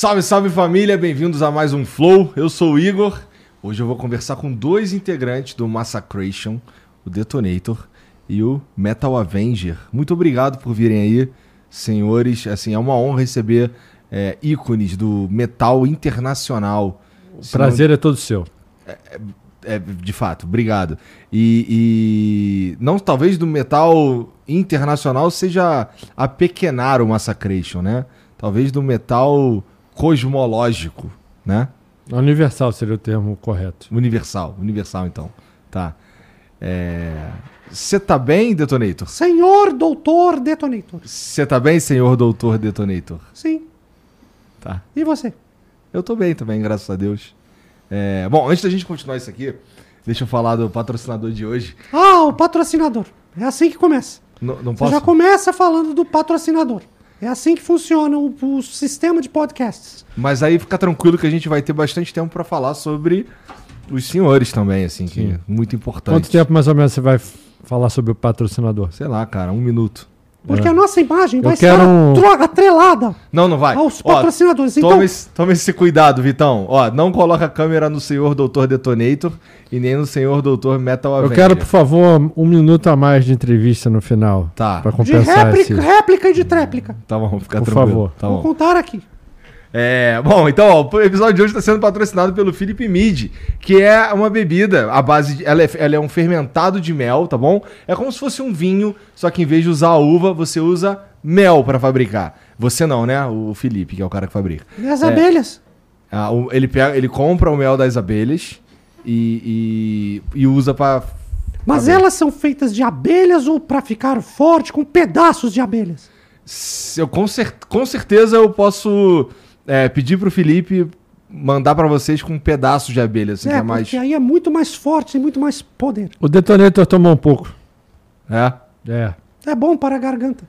Salve, salve família, bem-vindos a mais um Flow. Eu sou o Igor. Hoje eu vou conversar com dois integrantes do Massacration, o Detonator e o Metal Avenger. Muito obrigado por virem aí, senhores. Assim, é uma honra receber é, ícones do metal internacional. O prazer não... é todo seu. É, é, é, de fato, obrigado. E, e, não talvez do metal internacional seja a pequenar o Massacration, né? Talvez do metal cosmológico, né? Universal seria o termo correto. Universal, universal então. Tá. Você é... tá bem, Detonator? Senhor Doutor Detonator. Você tá bem, senhor Doutor Detonator? Sim. Tá. E você? Eu tô bem também, graças a Deus. É... Bom, antes da gente continuar isso aqui, deixa eu falar do patrocinador de hoje. Ah, o patrocinador. É assim que começa. N não posso... Você já começa falando do patrocinador. É assim que funciona o, o, sistema de podcasts. Mas aí fica tranquilo que a gente vai ter bastante tempo para falar sobre os senhores também, assim, Sim. que é muito importante. Quanto tempo mais ou menos você vai falar sobre o patrocinador? Sei lá, cara, um minuto. Porque é. a nossa imagem vai quero estar atrelada não, não vai. aos patrocinadores. Ó, então... tome, esse, tome esse cuidado, Vitão. Ó, não coloca a câmera no senhor Doutor Detonator e nem no senhor Doutor Metal Avenger. Eu quero, por favor, um minuto a mais de entrevista no final. Tá. Pra compensar de réplica, esse... réplica e de tréplica. Tá bom, fica por tranquilo. favor. Tá Vou bom. contar aqui. É, bom, então, ó, o episódio de hoje está sendo patrocinado pelo Philip Mid, que é uma bebida, a base de, ela, é, ela é um fermentado de mel, tá bom? É como se fosse um vinho, só que em vez de usar uva, você usa mel para fabricar. Você não, né? O Felipe, que é o cara que fabrica. E as é, abelhas? Ah, ele, pega, ele compra o mel das abelhas e, e, e usa para Mas elas são feitas de abelhas ou para ficar forte com pedaços de abelhas? Eu, com, cer com certeza eu posso é, pedir pro Felipe mandar para vocês com um pedaço de abelha, assim, é, que é mais... porque aí é muito mais forte e muito mais poder. O detonator tomou um pouco. É? É. É bom para a garganta.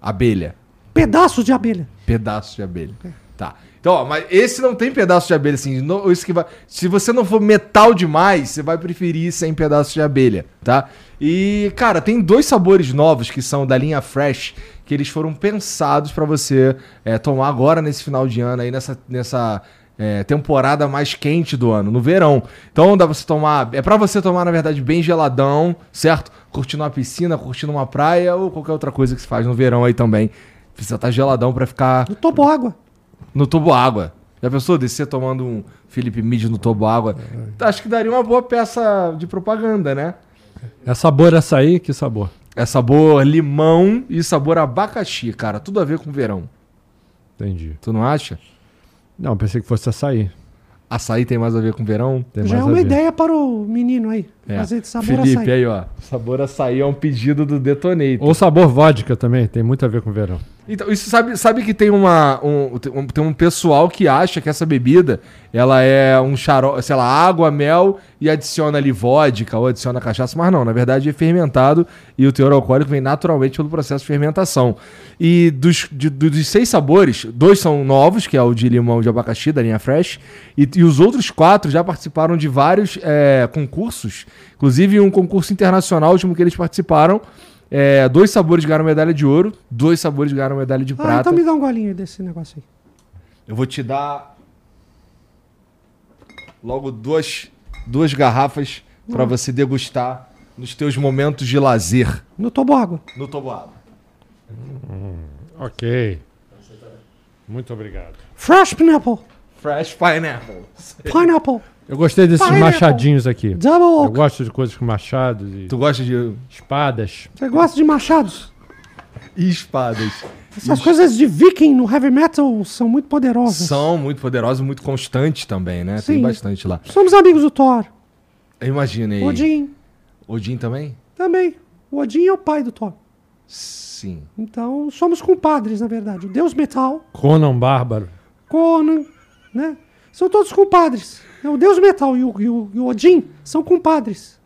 Abelha. Pedaços de abelha. Pedaços de abelha. É. Tá. Então, ó, mas esse não tem pedaço de abelha, assim. No, isso que vai, se você não for metal demais, você vai preferir sem pedaço de abelha, tá? E, cara, tem dois sabores novos que são da linha Fresh, que eles foram pensados para você é, tomar agora nesse final de ano aí, nessa, nessa é, temporada mais quente do ano, no verão. Então dá pra você tomar. É para você tomar, na verdade, bem geladão, certo? Curtindo uma piscina, curtindo uma praia ou qualquer outra coisa que se faz no verão aí também. Precisa estar tá geladão para ficar. No tobo água. No tobo água. Já pensou descer tomando um Felipe Mid no tobo água? Acho que daria uma boa peça de propaganda, né? É sabor açaí? Que sabor? É sabor limão e sabor abacaxi, cara. Tudo a ver com verão. Entendi. Tu não acha? Não, pensei que fosse açaí. Açaí tem mais a ver com verão? Tem Já é uma a ver. ideia para o menino aí. É. Fazer de sabor Felipe, açaí. aí ó. Sabor açaí é um pedido do Detonator. Ou sabor vodka também, tem muito a ver com verão. Então, isso sabe, sabe que tem uma um, tem- um pessoal que acha que essa bebida ela é um xarope, sei lá, água, mel e adiciona ali vodka ou adiciona cachaça, mas não, na verdade é fermentado e o teor alcoólico vem naturalmente pelo processo de fermentação. E dos, de- do- dos seis sabores, dois são novos, que é o de limão e de abacaxi da linha Fresh, e, e os outros quatro já participaram de vários é, concursos, inclusive um concurso internacional, último que eles participaram. É, dois sabores ganharam medalha de ouro, dois sabores ganharam medalha de Ah, prata. então me dá um golinho desse negócio aí. Eu vou te dar logo duas, duas garrafas pra você degustar nos teus momentos de lazer No toboágua. no Toboágua. Ok. Muito obrigado. Fresh pineapple. Fresh Pineapple. Pineapple. Eu gostei desses Pineapple. machadinhos aqui. Double Eu gosto de coisas com machados e Tu gosta de espadas. Você gosta de machados? espadas? Essas coisas de viking no heavy metal são muito poderosas. São muito poderosos, muito constantes também, né? Tem Sim. bastante lá. Somos amigos do Thor. Imagina aí. Odin Odin também? também. O Odin é o pai do Thor. Sim. Então, somos compadres, na verdade. O Deus Metal, Conan Bárbaro. Conan, né? São todos compadres. O Deus Metal e o, e o- e o Odin são compadres.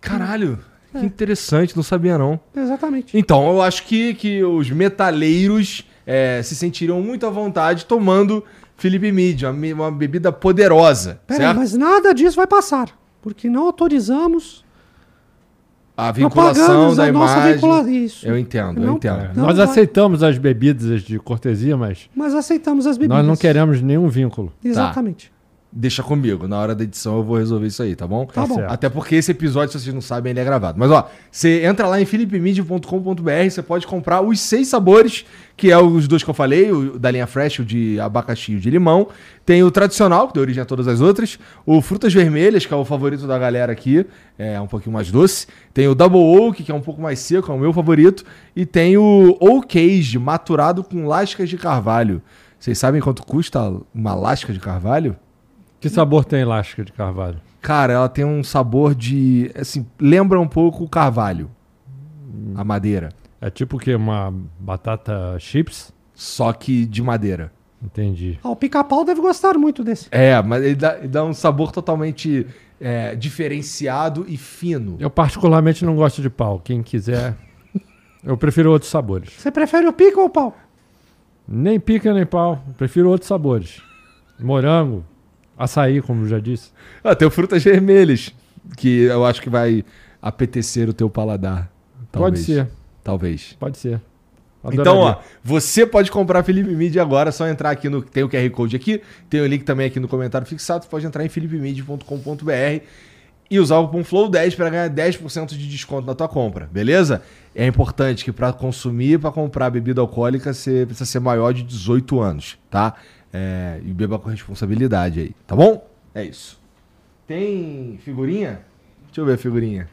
Caralho, que interessante, não sabia não. Exatamente. Então, eu acho que, que os metaleiros é, se sentiriam muito à vontade tomando Felipe Mid, uma, uma bebida poderosa, Pera aí, certo? mas nada disso vai passar. Porque não autorizamos A vinculação da nossa imagem. vincula... Isso. Eu entendo, eu Não- entendo. É, Não nós vai. aceitamos as bebidas de cortesia, mas Mas aceitamos as bebidas. nós não queremos nenhum vínculo. Exatamente. Deixa comigo, na hora da edição eu vou resolver isso aí, tá bom? Tá bom. certo. Até porque esse episódio, se vocês não sabem, ele é gravado. Mas ó, você entra lá em philipemid.com.br, você pode comprar os seis sabores, que é os dois que eu falei, o da linha Fresh, o de abacaxi e o de limão. Tem o tradicional, que deu origem a todas as outras. O Frutas Vermelhas, que é o favorito da galera aqui, é um pouquinho mais doce. Tem o Double Oak, que é um pouco mais seco, é o meu favorito. E tem o Oak maturado com lascas de carvalho. Vocês sabem quanto custa uma lasca de carvalho? Que sabor tem elástica de carvalho? Cara, ela tem um sabor de. Assim, lembra um pouco o carvalho. A madeira. É tipo o quê? Uma batata chips? Só que de madeira. Entendi. Ah, o pica-pau deve gostar muito desse. É, mas ele dá, ele dá um sabor totalmente é, diferenciado e fino. Eu particularmente não gosto de pau. Quem quiser. Eu prefiro outros sabores. Você prefere o pica ou o pau? Nem pica nem pau. Eu prefiro outros sabores. Morango, açaí, como já disse. Ah, tem frutas vermelhas, que eu acho que vai apetecer o teu paladar. Pode Talvez. ser, Talvez. pode ser. Então, ó, Adoraria. você pode comprar Felipe Mid agora, é só entrar aqui no. Tem o QR Code aqui, tem o link também aqui no comentário fixado. Você pode entrar em philipemid.com.br e usar o cupom FLOW10 para ganhar 10% de desconto na tua compra, beleza? É importante que para consumir, para comprar bebida alcoólica, você precisa ser maior de 18 anos, tá? É, e beba com responsabilidade aí, tá bom? É isso. Tem figurinha? Deixa eu ver a figurinha.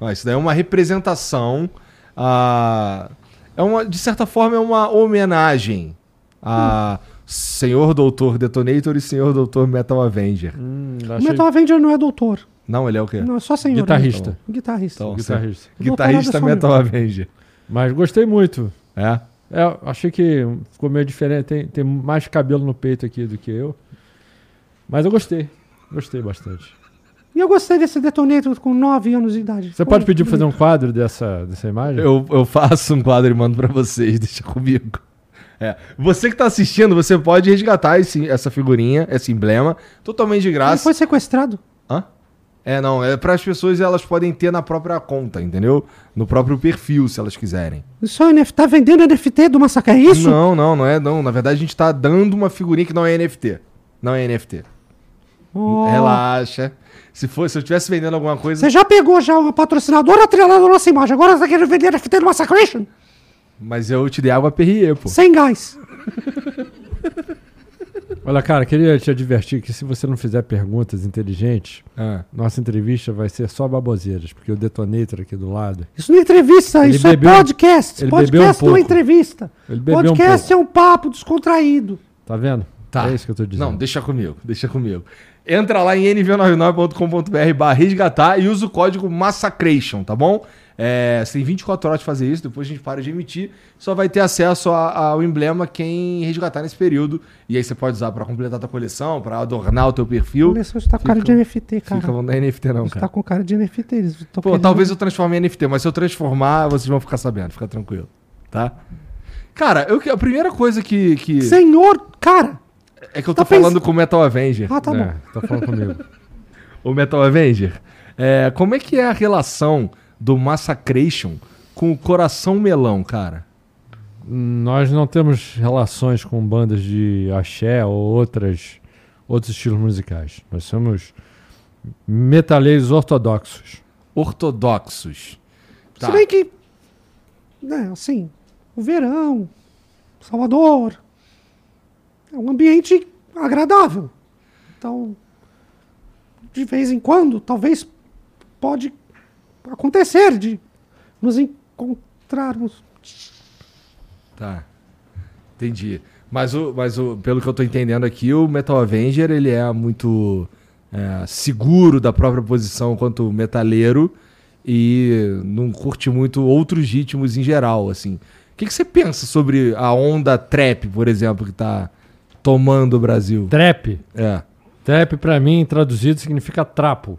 Ó, isso daí é uma representação. a é uma, de certa forma, é uma homenagem a Senhor Doutor Detonator e Senhor Doutor Metal Avenger. Hum, O achei Metal Avenger não é doutor. Não, ele é o quê? Não, é só senhor. Guitarrista. né? Guitarrista. Então, guitarrista. Guitarrista Metal Avenger. Mas gostei muito. É? É, achei que ficou meio diferente. Tem, tem mais cabelo no peito aqui do que eu. Mas eu gostei. Gostei bastante. E eu gostei desse detonator com 9 anos de idade. Você pode pedir pra fazer um quadro dessa, dessa imagem? Eu, eu faço um quadro e mando pra vocês, deixa comigo. É. Você que tá assistindo, você pode resgatar esse, essa figurinha, esse emblema, totalmente de Ele graça. foi sequestrado. Hã? É, não, é para as pessoas elas podem ter na própria conta, entendeu? No próprio perfil, se elas quiserem. Isso é NFT. Tá vendendo NFT do Massacre, é isso? Não, não, não é, não. Na verdade, a gente tá dando uma figurinha que não é NFT. Não é NFT. Oh. Relaxa. Se fosse, se eu estivesse vendendo alguma coisa. Você já pegou já uma patrocinadora atrelada à nossa imagem. Agora você tá querendo vender NFT do Massacration? Mas eu te dei água Perrier, pô. Sem gás. Olha, cara, queria te advertir que se você não fizer perguntas inteligentes, Ah. nossa entrevista vai ser só baboseiras, porque o detonator aqui do lado. Isso não é entrevista, Ele isso é bebeu- podcast. ele bebeu um podcast não é entrevista. Ele bebeu podcast um é um papo descontraído. Tá vendo? Tá. É isso que eu tô dizendo. Não, deixa comigo, deixa comigo. Entra lá em nv99.com.br barra resgatar e usa o código Massacration, tá bom? É, você tem 24 horas de fazer isso, depois a gente para de emitir. Só vai ter acesso a- ao emblema quem resgatar nesse período. E aí você pode usar pra completar a tua coleção, pra adornar o teu perfil. Só, você tá com cara de NFT, cara. Fica não é NFT não, Você tá cara. com cara de NFT. eles Pô, talvez eu transforme em NFT, mas se eu transformar, vocês vão ficar sabendo, fica tranquilo, tá? Cara, eu, a primeira coisa que, que Senhor, cara! é que eu tô tá falando com o Metal Avenger. Ah, tá É, bom. tá falando comigo. O Metal Avenger. É, como é que é a relação do Massacration com o Coração Melão, cara? Nós não temos relações com bandas de axé ou outras, outros estilos musicais. Nós somos metaleiros ortodoxos. Ortodoxos. Tá. Se bem que, né, assim, o verão, Salvador, é um ambiente agradável. Então, de vez em quando, talvez pode acontecer de nos encontrarmos. Tá. Entendi. Mas, o, mas o, pelo que eu tô entendendo aqui, o Metal Avenger ele é muito é, seguro da própria posição quanto metaleiro e não curte muito outros ritmos em geral, assim. O que, que você pensa sobre a onda trap, por exemplo, que tá tomando o Brasil? Trap. É. Trap, pra mim, traduzido, significa trapo.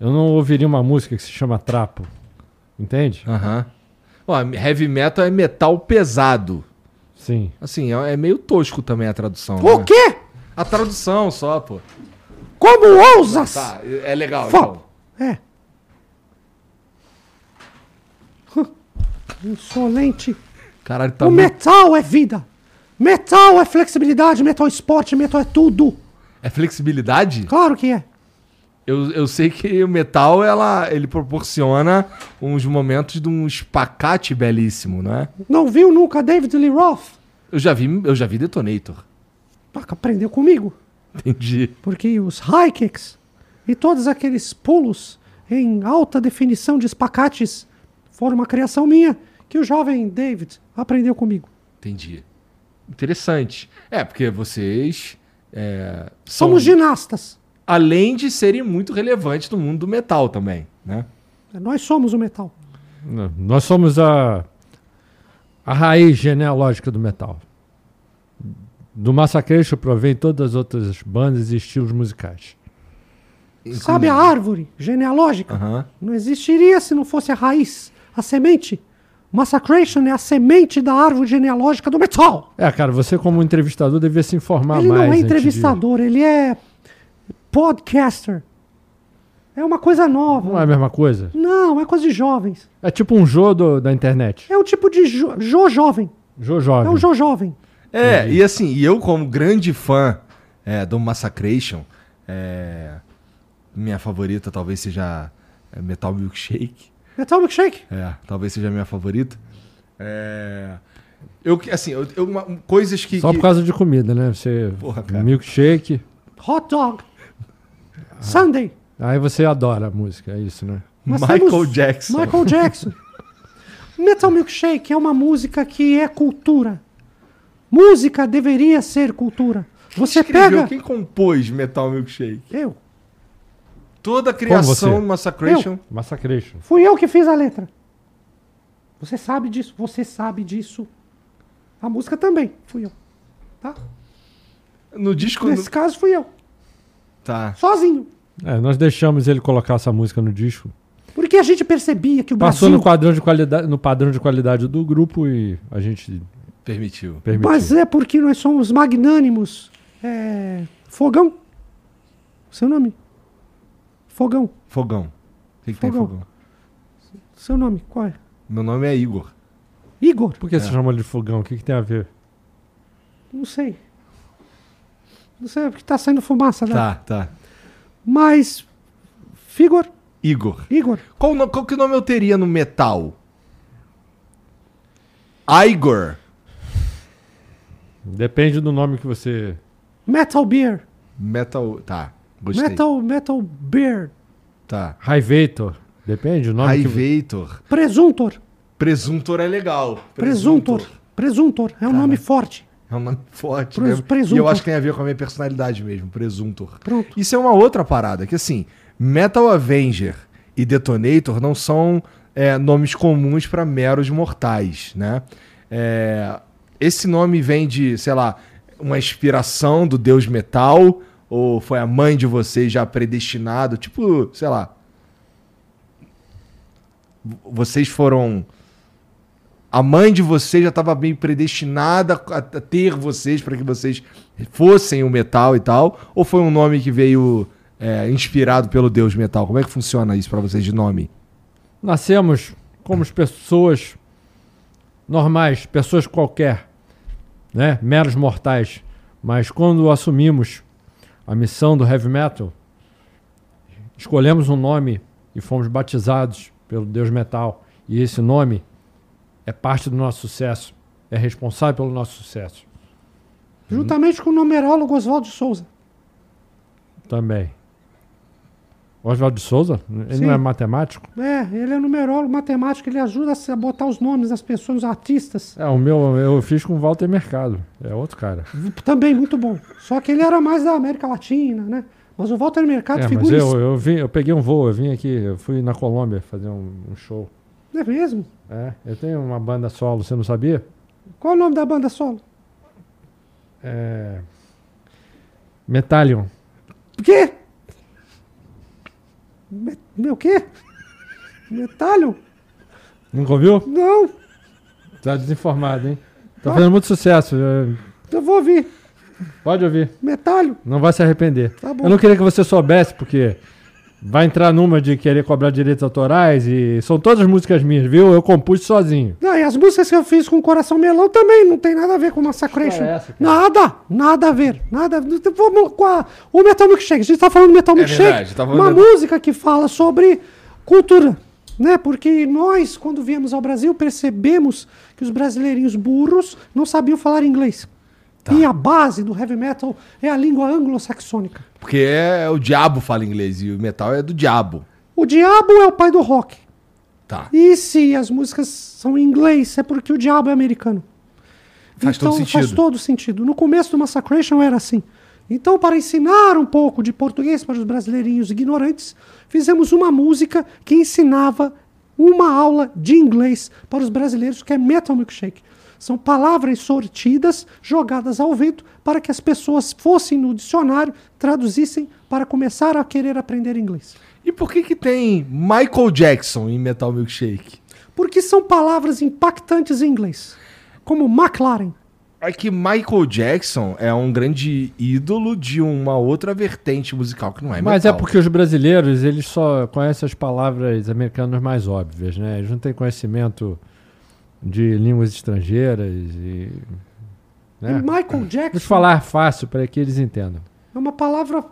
Eu não ouviria uma música que se chama trapo. Entende? Aham. Ó, heavy metal é metal pesado. Sim. Assim, é, é meio tosco também a tradução. O né? quê? A tradução só, pô. Como ousas? Tá, é legal. Fala. Então. É. Insolente. Caralho, tá o muito... metal é vida. Metal é flexibilidade, metal é esporte, metal é tudo. É flexibilidade? Claro que é. Eu, eu sei que o metal, ela, ele proporciona uns momentos de um espacate belíssimo, não é? Não viu nunca David Lee Roth? Eu já vi, eu já vi Detonator. Ah, Aprendeu comigo. Entendi. Porque os high kicks e todos aqueles pulos em alta definição de espacates foram uma criação minha que o jovem David aprendeu comigo. Entendi. Interessante. É, porque vocês é, são, Somos ginastas. Além de serem muito relevantes no mundo do metal também, né? Nós somos o metal. Não, Nós somos a, a raiz genealógica do metal. Do Massacration provém todas as outras bandas e estilos musicais. Sabe a árvore genealógica? Não existiria se não fosse a raiz, a semente. Massacration é a semente da árvore genealógica do metal. É, cara, você como entrevistador devia se informar ele mais. não é antes de- entrevistador, ele é podcaster. É uma coisa nova. Não é a mesma coisa? Não, é coisa de jovens. É tipo um Jô do- da internet. É um tipo de jo, jo jovem. Jô jovem. É um jo jovem. É, e assim, e eu como grande fã é, do Massacration, é, minha favorita talvez seja é, Metal Milkshake. Metal Milkshake. É, talvez seja a minha favorita. É, eu, que- assim, eu, eu- uma- coisas que... Só que- por causa de comida, né? Você. Porra, cara. milkshake. Hot dog. Sunday. Aí você adora a música, é isso, né? Nós Michael Jackson. Michael Jackson. Metal Milkshake é uma música que é cultura. Música deveria ser cultura. Você Escreveu, pega. Quem compôs Metal Milkshake? Eu. Toda a criação Massacration. Massacration. Fui eu que fiz a letra. Você sabe disso. Você sabe disso. A música também. Fui eu. Tá? No disco... Nesse no- caso, fui eu. Tá. Sozinho. É, nós deixamos ele colocar essa música no disco. Porque a gente percebia que o Passou Brasil. no padrão de qualidade, no padrão de qualidade do grupo e a gente Permitiu. permitiu. Mas é porque nós somos magnânimos. É... Fogão. Seu nome? Fogão. Fogão. O que, que tem Fogão. fogão? Seu nome, qual é? Meu nome é Igor. Igor? Por que você chama ele de fogão? O que, que tem a ver? Não sei. Não sei, porque tá saindo fumaça daí. Tá, tá. Mas. Figor? Igor. Igor? Qual, no- qual que nome eu teria no metal? Igor. Depende do nome que você. Metal Beer. Metal. Tá. Gostei. Metal, Metal Beer. Tá. Raivator. Depende o nome que Raivator. Presuntor. Presuntor é legal. Presuntor. Presuntor. É um nome forte. É um nome forte Pres- mesmo. presuntor. E eu acho que tem a ver com a minha personalidade mesmo. Presuntor. Pronto. Isso é uma outra parada. Que assim, Metal Avenger e Detonator não são é, nomes comuns para meros mortais, né? É, esse nome vem de, sei lá, uma inspiração do deus metal ou foi a mãe de vocês já predestinado? Tipo, sei lá. Vocês foram a mãe de vocês já estava bem predestinada a ter vocês para que vocês fossem o metal e tal? Ou foi um nome que veio é, inspirado pelo deus metal? Como é que funciona isso para vocês de nome? Nascemos como pessoas normais, pessoas qualquer, né? meros mortais. Mas quando assumimos a missão do heavy metal, escolhemos um nome e fomos batizados pelo deus metal. E esse nome é parte do nosso sucesso, é responsável pelo nosso sucesso. Juntamente com o numerólogo Oswaldo Souza. Também. Oswaldo de Souza? Ele Sim. não é matemático? É, ele é numerólogo, matemático, ele ajuda a botar os nomes das pessoas, os artistas. É, o meu eu fiz com o Walter Mercado. É outro cara. Também muito bom. Só que ele era mais da América Latina, né? Mas o Walter Mercado É, mas figura. eu, eu, vim, eu peguei um voo, eu vim aqui, eu fui na Colômbia fazer um, um show. É mesmo? É, eu tenho uma banda solo, você não sabia? Qual é o nome da banda solo? É. Metallion. O quê? Me- Meu quê? Metalho? Nunca ouviu? Não, Tá desinformado, hein? Tá fazendo muito sucesso. é, eu vou ouvir. Pode ouvir. Metalho? Não vai se arrepender. Tá bom. Eu não queria que você soubesse, porque vai entrar numa de querer cobrar direitos autorais e são todas músicas minhas, viu? Eu compus sozinho. Não, e as músicas que eu fiz com o Coração Melão também não tem nada a ver com Massacration. é essa, nada, nada a ver. Nada. Vamos com a- o Metal Milkshake. A gente tá falando do Metal Milkshake. verdade, tá falando uma de- música que fala sobre cultura. Né? Porque nós, quando viemos ao Brasil, percebemos que os brasileirinhos burros não sabiam falar inglês. Tá. E a base do heavy metal é a língua anglo-saxônica. Porque é, o diabo fala inglês e o metal é do diabo. O diabo é o pai do rock. Tá. E se as músicas são em inglês, é porque o diabo é americano. Faz todo Faz sentido. todo sentido. No começo do Massacration era assim. Então, para ensinar um pouco de português para os brasileirinhos ignorantes, fizemos uma música que ensinava uma aula de inglês para os brasileiros, que é Metal Milkshake. São palavras sortidas, jogadas ao vento, para que as pessoas fossem no dicionário, traduzissem para começar a querer aprender inglês. E por que que tem Michael Jackson em Metal Milkshake? Porque são palavras impactantes em inglês, como McLaren. É que Michael Jackson é um grande ídolo de uma outra vertente musical que não é Mas é metal. porque os brasileiros, eles só conhecem as palavras americanas mais óbvias, né? Eles não têm conhecimento de línguas estrangeiras e... E Né? Michael Jackson Vou falar fácil para que eles entendam. é uma palavra,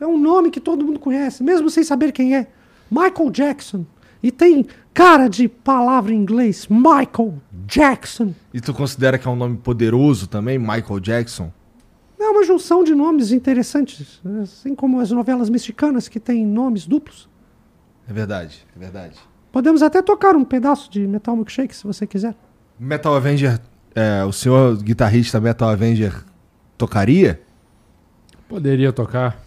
é um nome que todo mundo conhece, mesmo sem saber quem é. Michael Jackson. E tem cara de palavra em inglês, Michael Jackson. E tu considera que é um nome poderoso também, Michael Jackson? É uma junção de nomes interessantes, assim como as novelas mexicanas que têm nomes duplos. É verdade, é verdade. Podemos até tocar um pedaço de Metal Milkshake, se você quiser. Metal Avenger, é, o senhor guitarrista Metal Avenger tocaria? Poderia tocar,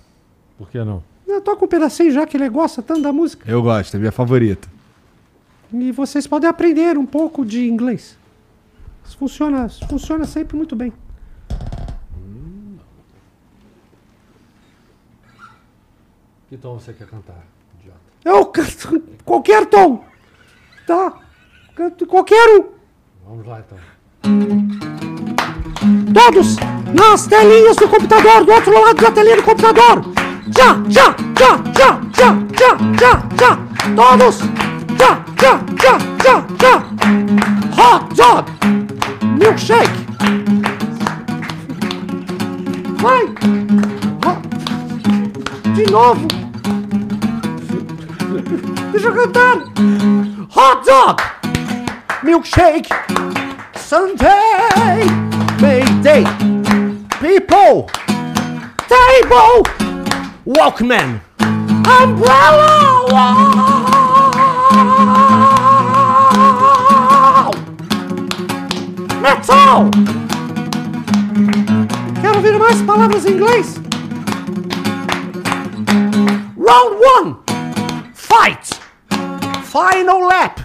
por que não? Eu toco um pedacinho já que ele gosta tanto da música. Eu gosto, é minha favorita. E vocês podem aprender um pouco de inglês. Isso funciona, isso funciona sempre muito bem. Que tom você quer cantar? Eu canto qualquer tom, tá? Canto qualquer um. Vamos lá então. Todos nas telinhas do computador, do outro lado da telinha do computador. Já, já, já, já, já, já, já, já. Todos. Já, já, já, já, já. Hot dog. Milkshake. Vai. De novo. Deixa eu cantar. Hot dog. Milkshake. Sunday, Mayday, people, table, Walkman, umbrella, wow. metal. Quero ouvir mais palavras em inglês. Round one, fight, final lap,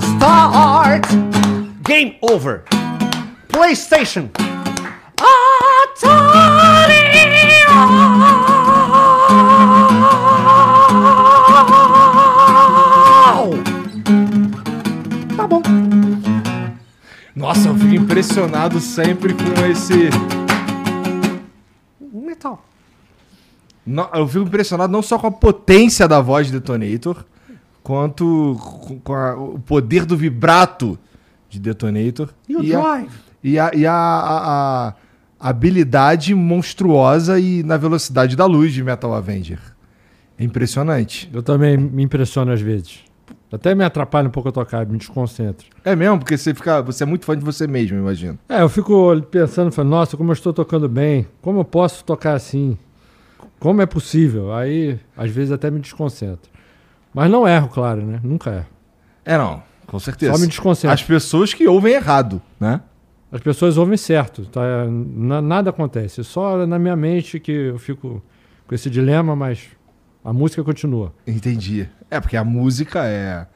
start. Game over. PlayStation. Atari. Tá bom. Nossa, eu fico impressionado sempre com esse. Metal. No- Eu fico impressionado não só com a potência da voz de Detonator, quanto com- com a- o poder do vibrato de Detonator. E o a, drive. e a, e a- a- a habilidade monstruosa e na velocidade da luz de Metal Avenger. É impressionante. Eu também me impressiono às vezes. Até me atrapalha um pouco a tocar, me desconcentro. É mesmo, porque você fica. Você é muito fã de você mesmo, eu imagino. É, eu fico pensando, falando, nossa, como eu estou tocando bem, como eu posso tocar assim? Como é possível? Aí, às vezes, até me desconcentro. Mas não erro, claro, né? Nunca erro. É não, com certeza. Só me desconcentro. As pessoas que ouvem errado, né? As pessoas ouvem certo, tá? Na- nada acontece. Só na minha mente que eu fico com esse dilema, mas a música continua. Entendi. É, porque a música é.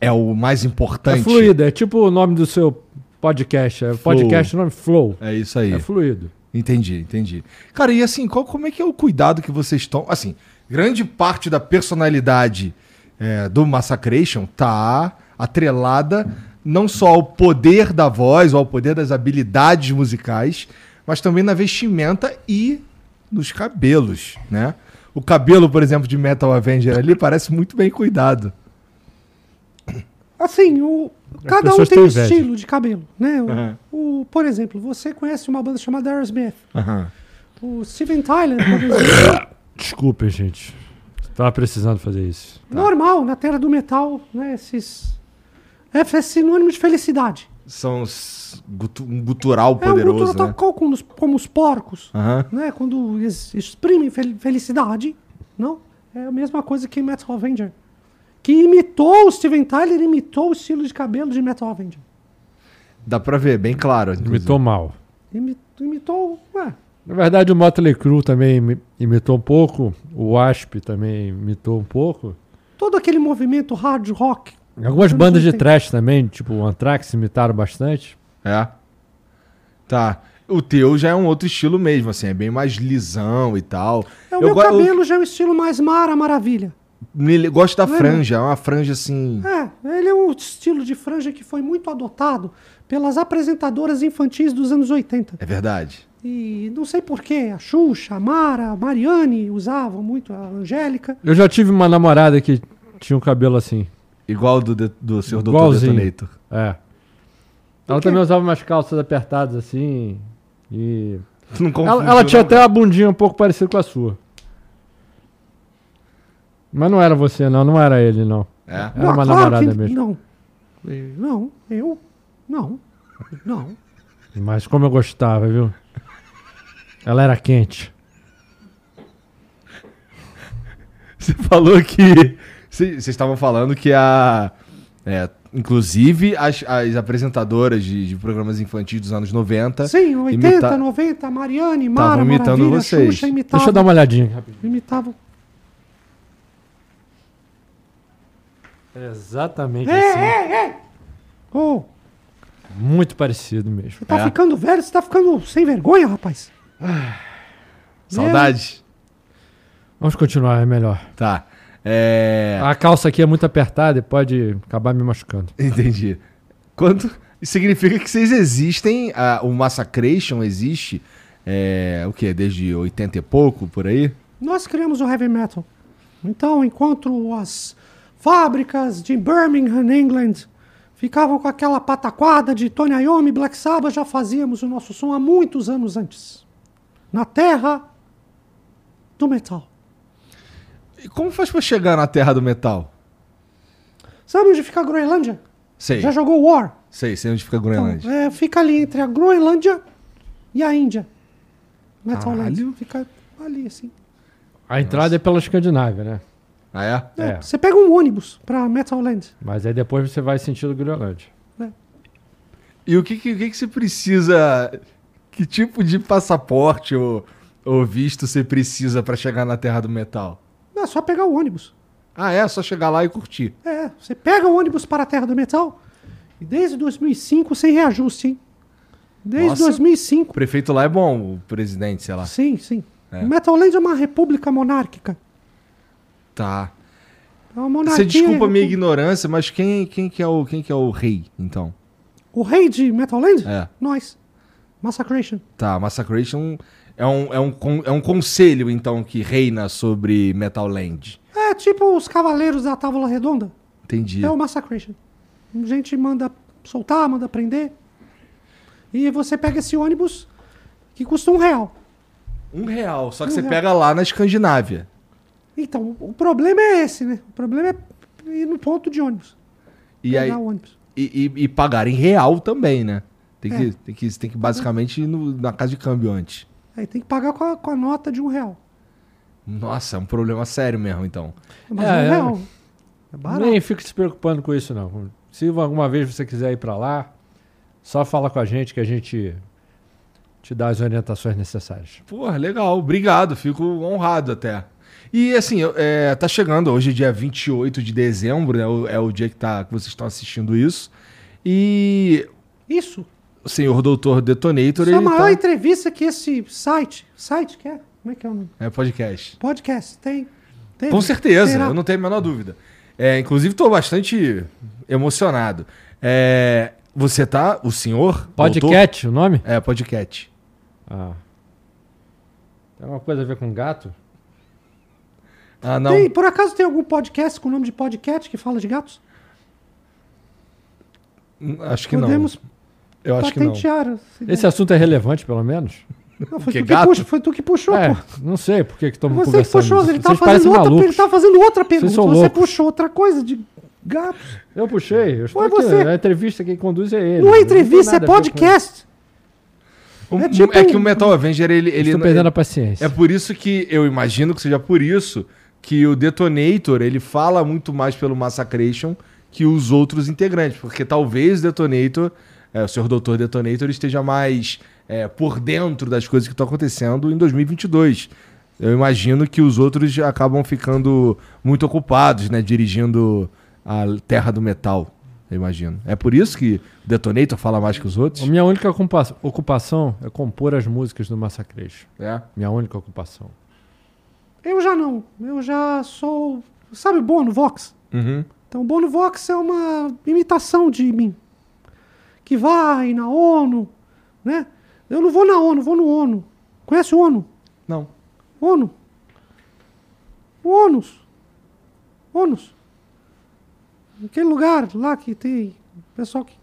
É o mais importante. É fluida, é tipo o nome do seu podcast. É podcast, o nome Flow. É isso aí. É fluido. Entendi, entendi. Cara, e assim, qual, como é que é o cuidado que vocês estão. Assim, grande parte da personalidade é, do Massacration tá atrelada não só ao poder da voz ou ao poder das habilidades musicais, mas também na vestimenta e nos cabelos, né? O cabelo, por exemplo, de Metal Avenger ali parece muito bem cuidado. Assim, o, cada um tem um inveja. estilo de cabelo, né? O- Aham. o, por exemplo, você conhece uma banda chamada Aerosmith. Aham. O Steven Tyler, por exemplo, Desculpem, gente. Tava precisando fazer isso. normal, na terra do metal, né? Esses... É é sinônimo de felicidade. São os gutu- um gutural é um poderoso, cultura né? tal como, os- como os porcos, Aham. né? Quando eles exprimem fel- felicidade, não? É a mesma coisa que Metal Avenger. Que imitou o Steven Tyler, imitou o estilo de cabelo de Metal Avenger. Dá pra ver, bem claro. inclusive. Imitou mal. Imi- Imitou, ué, Na verdade, o Motley Crue também imi- imitou um pouco. O Wasp também imitou um pouco. todo aquele movimento hard rock. Algumas bandas de 80. trash também, tipo o Anthrax, imitaram bastante. É. Tá. O teu já é um outro estilo mesmo, assim, é bem mais lisão e tal. É, o eu meu cabelo já é o estilo mais Mara Maravilha. Eu me- gosto da é, franja, é uma franja assim. É, ele é um estilo de franja que foi muito adotado pelas apresentadoras infantis dos anos 80. É verdade. E não sei porquê, a Xuxa, a Mara, a Mariane usavam muito, a Angélica. Eu já tive uma namorada que tinha um cabelo assim. Igual do, de- do seu Dr. Igualzinho. Detonator. É. Ela também usava umas calças apertadas assim. E. Tu não Ela, tinha até uma bundinha um pouco parecida com a sua. Mas não era você, não. Não era ele, não. É. Era Não, uma claro namorada que mesmo. Não. Não, eu. Não. Não. Mas como eu gostava, viu? Ela era quente. Você falou que. Vocês estavam falando que a. é, inclusive, as, as apresentadoras de, de programas infantis dos anos 90. Sim, 80, imita- 90, Mariane, Mara, imitando Maravilha, vocês. Xuxa imitava. Deixa eu dar uma olhadinha. Imitavam. Exatamente É, assim. é, é! Ô, Muito parecido mesmo. você tá É. ficando velho, você tá ficando sem vergonha, rapaz. Saudade. Vamos continuar, é melhor. Tá. É. A calça aqui é muito apertada e pode acabar me machucando. Entendi. Quanto. Isso significa que vocês existem. a- o Massacration existe. É, o que? Desde 80 e pouco, por aí? Nós criamos o heavy metal. Então, enquanto as fábricas de Birmingham, England, ficavam com aquela pataquada de Tony Iommi, Black Sabbath, já fazíamos o nosso som há muitos anos antes. Na terra do metal. E como faz pra chegar na terra do metal? Sabe onde fica a Groenlândia? Sei. Já jogou War? Sei, sei onde fica a Então, Groenlândia. é, fica ali entre a Groenlândia e a Índia. Metal Land. Caralho. Fica ali, assim. A entrada é pela Escandinávia, né? Ah, é? É, É. Você pega um ônibus pra Metal Land. Mas aí depois você vai sentido Groenlândia. E o que, que, o que, que você precisa. Que tipo de passaporte ou, ou visto você precisa pra chegar na terra do metal? É só pegar o ônibus. Ah, é? Só chegar lá e curtir. É, você pega o ônibus para a Terra do Metal e desde 2005 sem reajuste, hein? Desde Nossa. 2005. O prefeito lá é bom, o presidente, sei lá. Sim, sim. É. O Metal Land é uma república monárquica. Tá. É uma monarquia. Você desculpa a minha ignorância, mas quem, quem, que é o, quem que é o rei, então? O rei de Metal Land? É. Nós. Massacration. Tá, Massacration é um, é um, é um conselho, então, que reina sobre Metal Land. É tipo os cavaleiros da Távola Redonda. Entendi. É o Massacration. A gente manda soltar, manda prender. E você pega esse ônibus que custa um real. Um real, só que Um você real. pega lá na Escandinávia. Então, o problema é esse, né? O problema é ir no ponto de ônibus. E, pegar aí, o ônibus. e, e- e pagar em real também, né? Tem que, É. tem que, tem que basicamente ir no- na casa de câmbio antes. Aí tem que pagar com a, com a nota de um real. Nossa, é um problema sério mesmo, então. Mas É, um é. real. É barato. Nem fique se preocupando com isso, não. Se alguma vez você quiser ir para lá, só fala com a gente que a gente te dá as orientações necessárias. Porra, legal. Obrigado. Fico honrado até. E assim, é, tá chegando hoje, dia 28 de dezembro, né? É o dia que, tá, que vocês estão assistindo isso. E Isso. o senhor doutor Detonator, Isso é a ele maior tá... entrevista que esse site. Site que é? Como é que é o nome? É podcast. Podcast. Tem. Teve. Com certeza, Terá. eu não tenho a menor dúvida. É, inclusive, estou bastante emocionado. É, você tá, o senhor... doutor- Podcast, o nome? É, podcast. Ah. Tem alguma coisa a ver com gato? Ah, não. Tem, por acaso tem algum podcast com o nome de podcast que fala de gatos? Acho que Podemos não. Eu acho que não. ideia. Esse assunto é relevante, pelo menos? Não, foi, Que tu que gato? puxa, foi tu que puxou, é, pô. não sei por que que estamos Você que conversando. puxou, ele tá, Vocês fazendo outra, ele tá fazendo outra pergunta. são Você loucos. puxou outra coisa de gatos. Eu puxei, eu estou Foi aqui. você. A entrevista quem conduz é ele. Não é entrevista, é com isso. podcast. O- É tipo é que um- o Metal Avenger, ele... ele Estou não- perdendo a paciência. É por isso que eu imagino que seja por isso que o Detonator ele fala muito mais pelo Massacration que os outros integrantes, porque talvez o Detonator, é, o senhor Doutor Detonator, esteja mais é, por dentro das coisas que estão acontecendo em 2022. Eu imagino que os outros acabam ficando muito ocupados, né, dirigindo a Terra do Metal. Eu imagino. É por isso que o Detonator fala mais que os outros? minha única ocupa- ocupação é compor as músicas do Massacration. É. Minha única ocupação. Eu já não. Eu já sou. Sabe Bono Vox? Uhum. Então, Bono Vox é uma imitação de mim. Que vai na ONU, né? Eu não vou na ONU, vou no ONU. Conhece o ONU? Não. ONU? O ONUS. ONUS. Aquele lugar lá que tem pessoal que.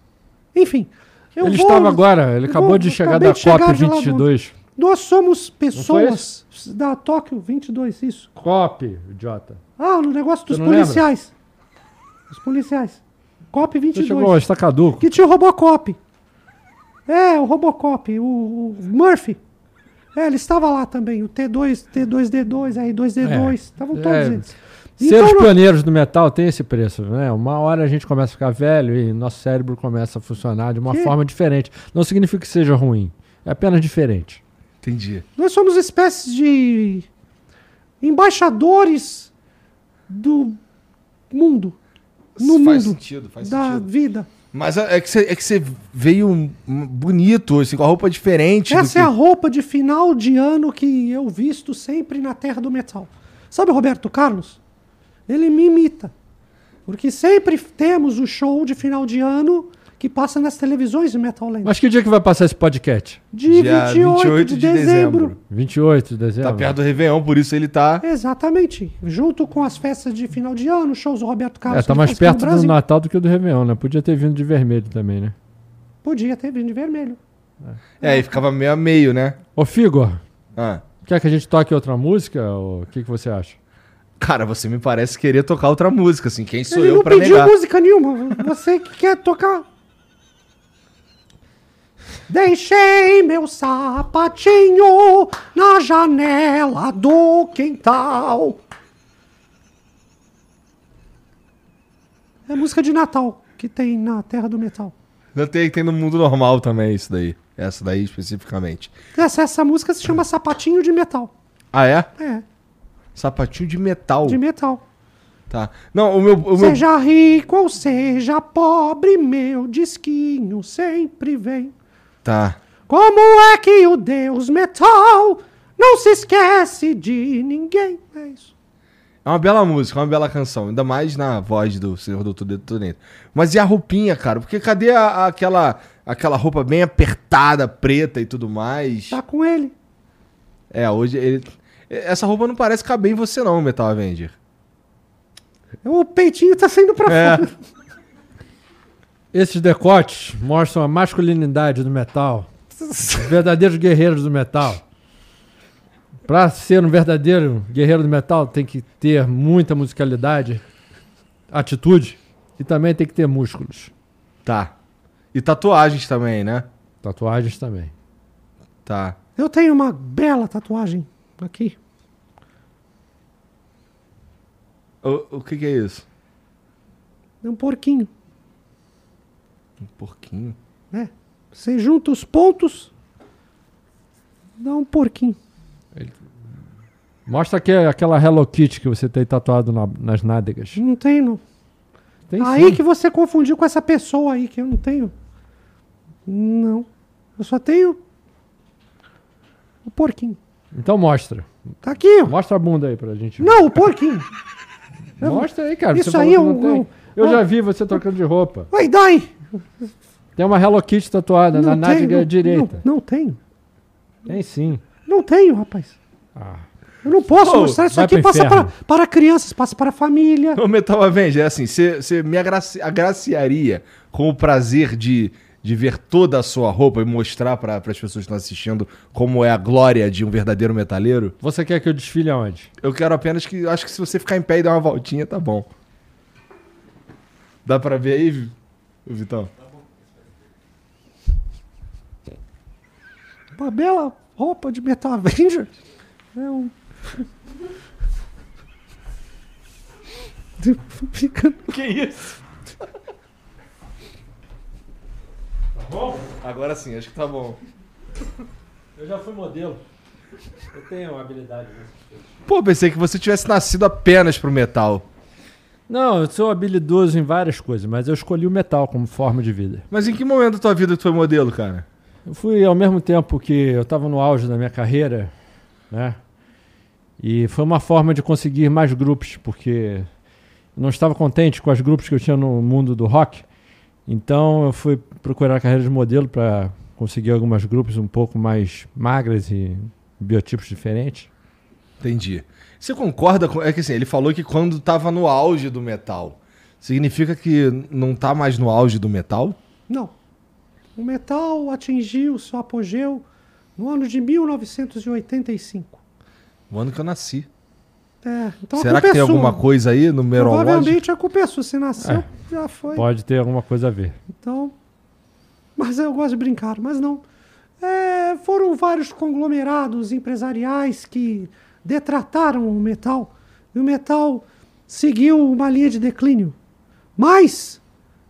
Enfim. ele vou, estava agora, ele acabou vou, de chegar da COP22. Nós somos pessoas da Tóquio 22, isso. COP, idiota. Ah, no negócio dos Você não lembra? policiais. Os policiais. COP Você 22. chegou, está caduco. Que tinha o Robocop. É, o Robocop, o, o Murphy. É, ele estava lá também. O T2, T2D2, R2D2. Estavam todos É, eles. Ser Então, os pioneiros do metal tem esse preço, né? Uma hora a gente começa a ficar velho e nosso cérebro começa a funcionar de uma Que? forma diferente. Não significa que seja ruim, é apenas diferente. Entendi. nós somos espécies de embaixadores do mundo, no faz mundo, sentido, faz da sentido. vida. Mas é que você, é veio bonito, assim, com a roupa diferente. Essa é a roupa de final de ano que eu visto sempre na Terra do Metal. Sabe o Roberto Carlos? Ele me imita. Porque sempre temos o show de final de ano que passa nas televisões de Metal Land. Mas que dia que vai passar esse podcast? De Dia 28, de, dezembro. 28 de dezembro. Tá perto do Réveillon, por isso ele tá. Exatamente. Junto com as festas de final de ano, shows do Roberto É, Carlos. tá que mais perto do. Natal do que do Réveillon, né? Podia ter vindo de vermelho também, né? Podia ter vindo de vermelho. É, e ficava meio a meio, né? Ô, Figor, Ah. quer que a gente toque outra música? ou O que, que você acha? Cara, você me parece querer tocar outra música, assim. Quem sou Ele eu não pra pediu negar? música nenhuma. Você que quer tocar. Deixei meu sapatinho na janela do quintal. É música de Natal que tem na Terra do Metal. Não tem, tem no mundo normal também isso daí. Essa daí especificamente. Essa, essa música se chama Sapatinho de Metal. Ah, é? É, Sapatinho de metal. de metal. Tá. Não, o meu. O meu... Seja rico ou seja pobre, meu disquinho sempre vem. Tá. Como é que o Deus metal não se esquece de ninguém? É isso. É uma bela música, é uma bela canção. Ainda mais na voz do Senhor Doutor Detonator. Mas e a roupinha, cara? Porque cadê a- a- aquela, aquela roupa bem apertada, preta e tudo mais? Tá com ele. É, hoje ele. Essa roupa não parece caber em você, não, Metal Avenger. O peitinho tá saindo pra É. fora. Esses decotes mostram a masculinidade do metal. Os verdadeiros guerreiros do metal. Pra ser um verdadeiro guerreiro do metal, tem que ter muita musicalidade, atitude e também tem que ter músculos. Tá. E tatuagens também, né? Tatuagens também. Tá. Eu tenho uma bela tatuagem aqui. O, o que, que é isso? É um porquinho, Um porquinho. né? Você junta os pontos, dá um porquinho. Mostra aqui aquela Hello Kitty que você tem tatuado na- nas nádegas. Não tem, não. Tem aí sim. que você confundiu com essa pessoa aí, que eu não tenho. Não. Eu só tenho o porquinho. Então mostra. Tá aqui, ó. Mostra a bunda aí pra gente ver. Não, o porquinho. Mostra aí, cara. Isso aí é que um- um- Eu um- já vi você trocando de roupa. Vai, dai. Tem uma Hello Kitty tatuada na Não tenho, nádega não- direita. Não, não tenho. Tem sim. Não tenho, rapaz. Ah. Eu não posso Ô, mostrar isso aqui. Passa para, para crianças, passa para a família. O Metal Avenger, é assim, você me agraci- agraciaria com o prazer de, de ver toda a sua roupa e mostrar para as pessoas que estão assistindo como é a glória de um verdadeiro metaleiro? Você quer que eu desfile aonde? Eu quero apenas que. Acho que se você ficar em pé e dar uma voltinha, tá bom. Dá pra ver aí, Vitão? Uma bela roupa de Metal Avenger. É um. Fica- Que isso? Agora sim, acho que tá bom. Eu já fui modelo. Eu tenho habilidade nisso. Pô, pensei que você tivesse nascido apenas pro metal. Não, eu sou habilidoso em várias coisas, mas eu escolhi o metal como forma de vida. Mas em que momento da tua vida tu foi modelo, cara? Eu fui ao mesmo tempo que eu estava no auge da minha carreira, né? E foi uma forma de conseguir mais grupos, porque eu não estava contente com os grupos que eu tinha no mundo do rock. Então eu fui procurar a carreira de modelo para conseguir alguns grupos um pouco mais magras e biotipos diferentes. Entendi. Você concorda com. É que assim, ele falou que quando tava no auge do metal, significa que não tá mais no auge do metal? Não. O metal atingiu seu apogeu no ano de 1985. O ano que eu nasci. É, então a Será culpa que tem é sua. alguma coisa aí no numerológico? Provavelmente a culpa é sua. Você nasceu, É. já foi. Pode ter alguma coisa a ver. Então. Mas eu gosto de brincar, mas não. É, foram vários conglomerados empresariais que detrataram o metal. E o metal seguiu uma linha de declínio. Mas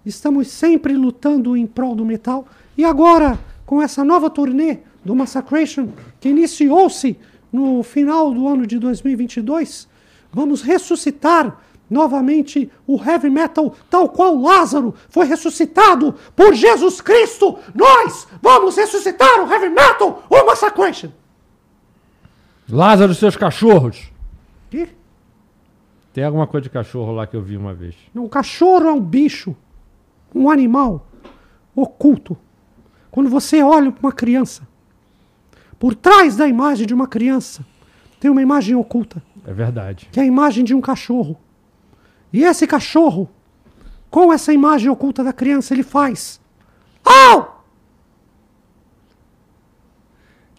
estamos sempre lutando em prol do metal. E agora, com essa nova turnê do Massacration, que iniciou-se no final do ano de 2022, vamos ressuscitar novamente o heavy metal, tal qual Lázaro foi ressuscitado por Jesus Cristo. Nós vamos ressuscitar o heavy metal, o Massacration. Lázaro e seus cachorros! Que? Tem alguma coisa de cachorro lá que eu vi uma vez. Um cachorro é um bicho, um animal oculto. Quando você olha para uma criança, por trás da imagem de uma criança, tem uma imagem oculta, É verdade. que é a imagem de um cachorro. E esse cachorro, com essa imagem oculta da criança, ele faz. Au!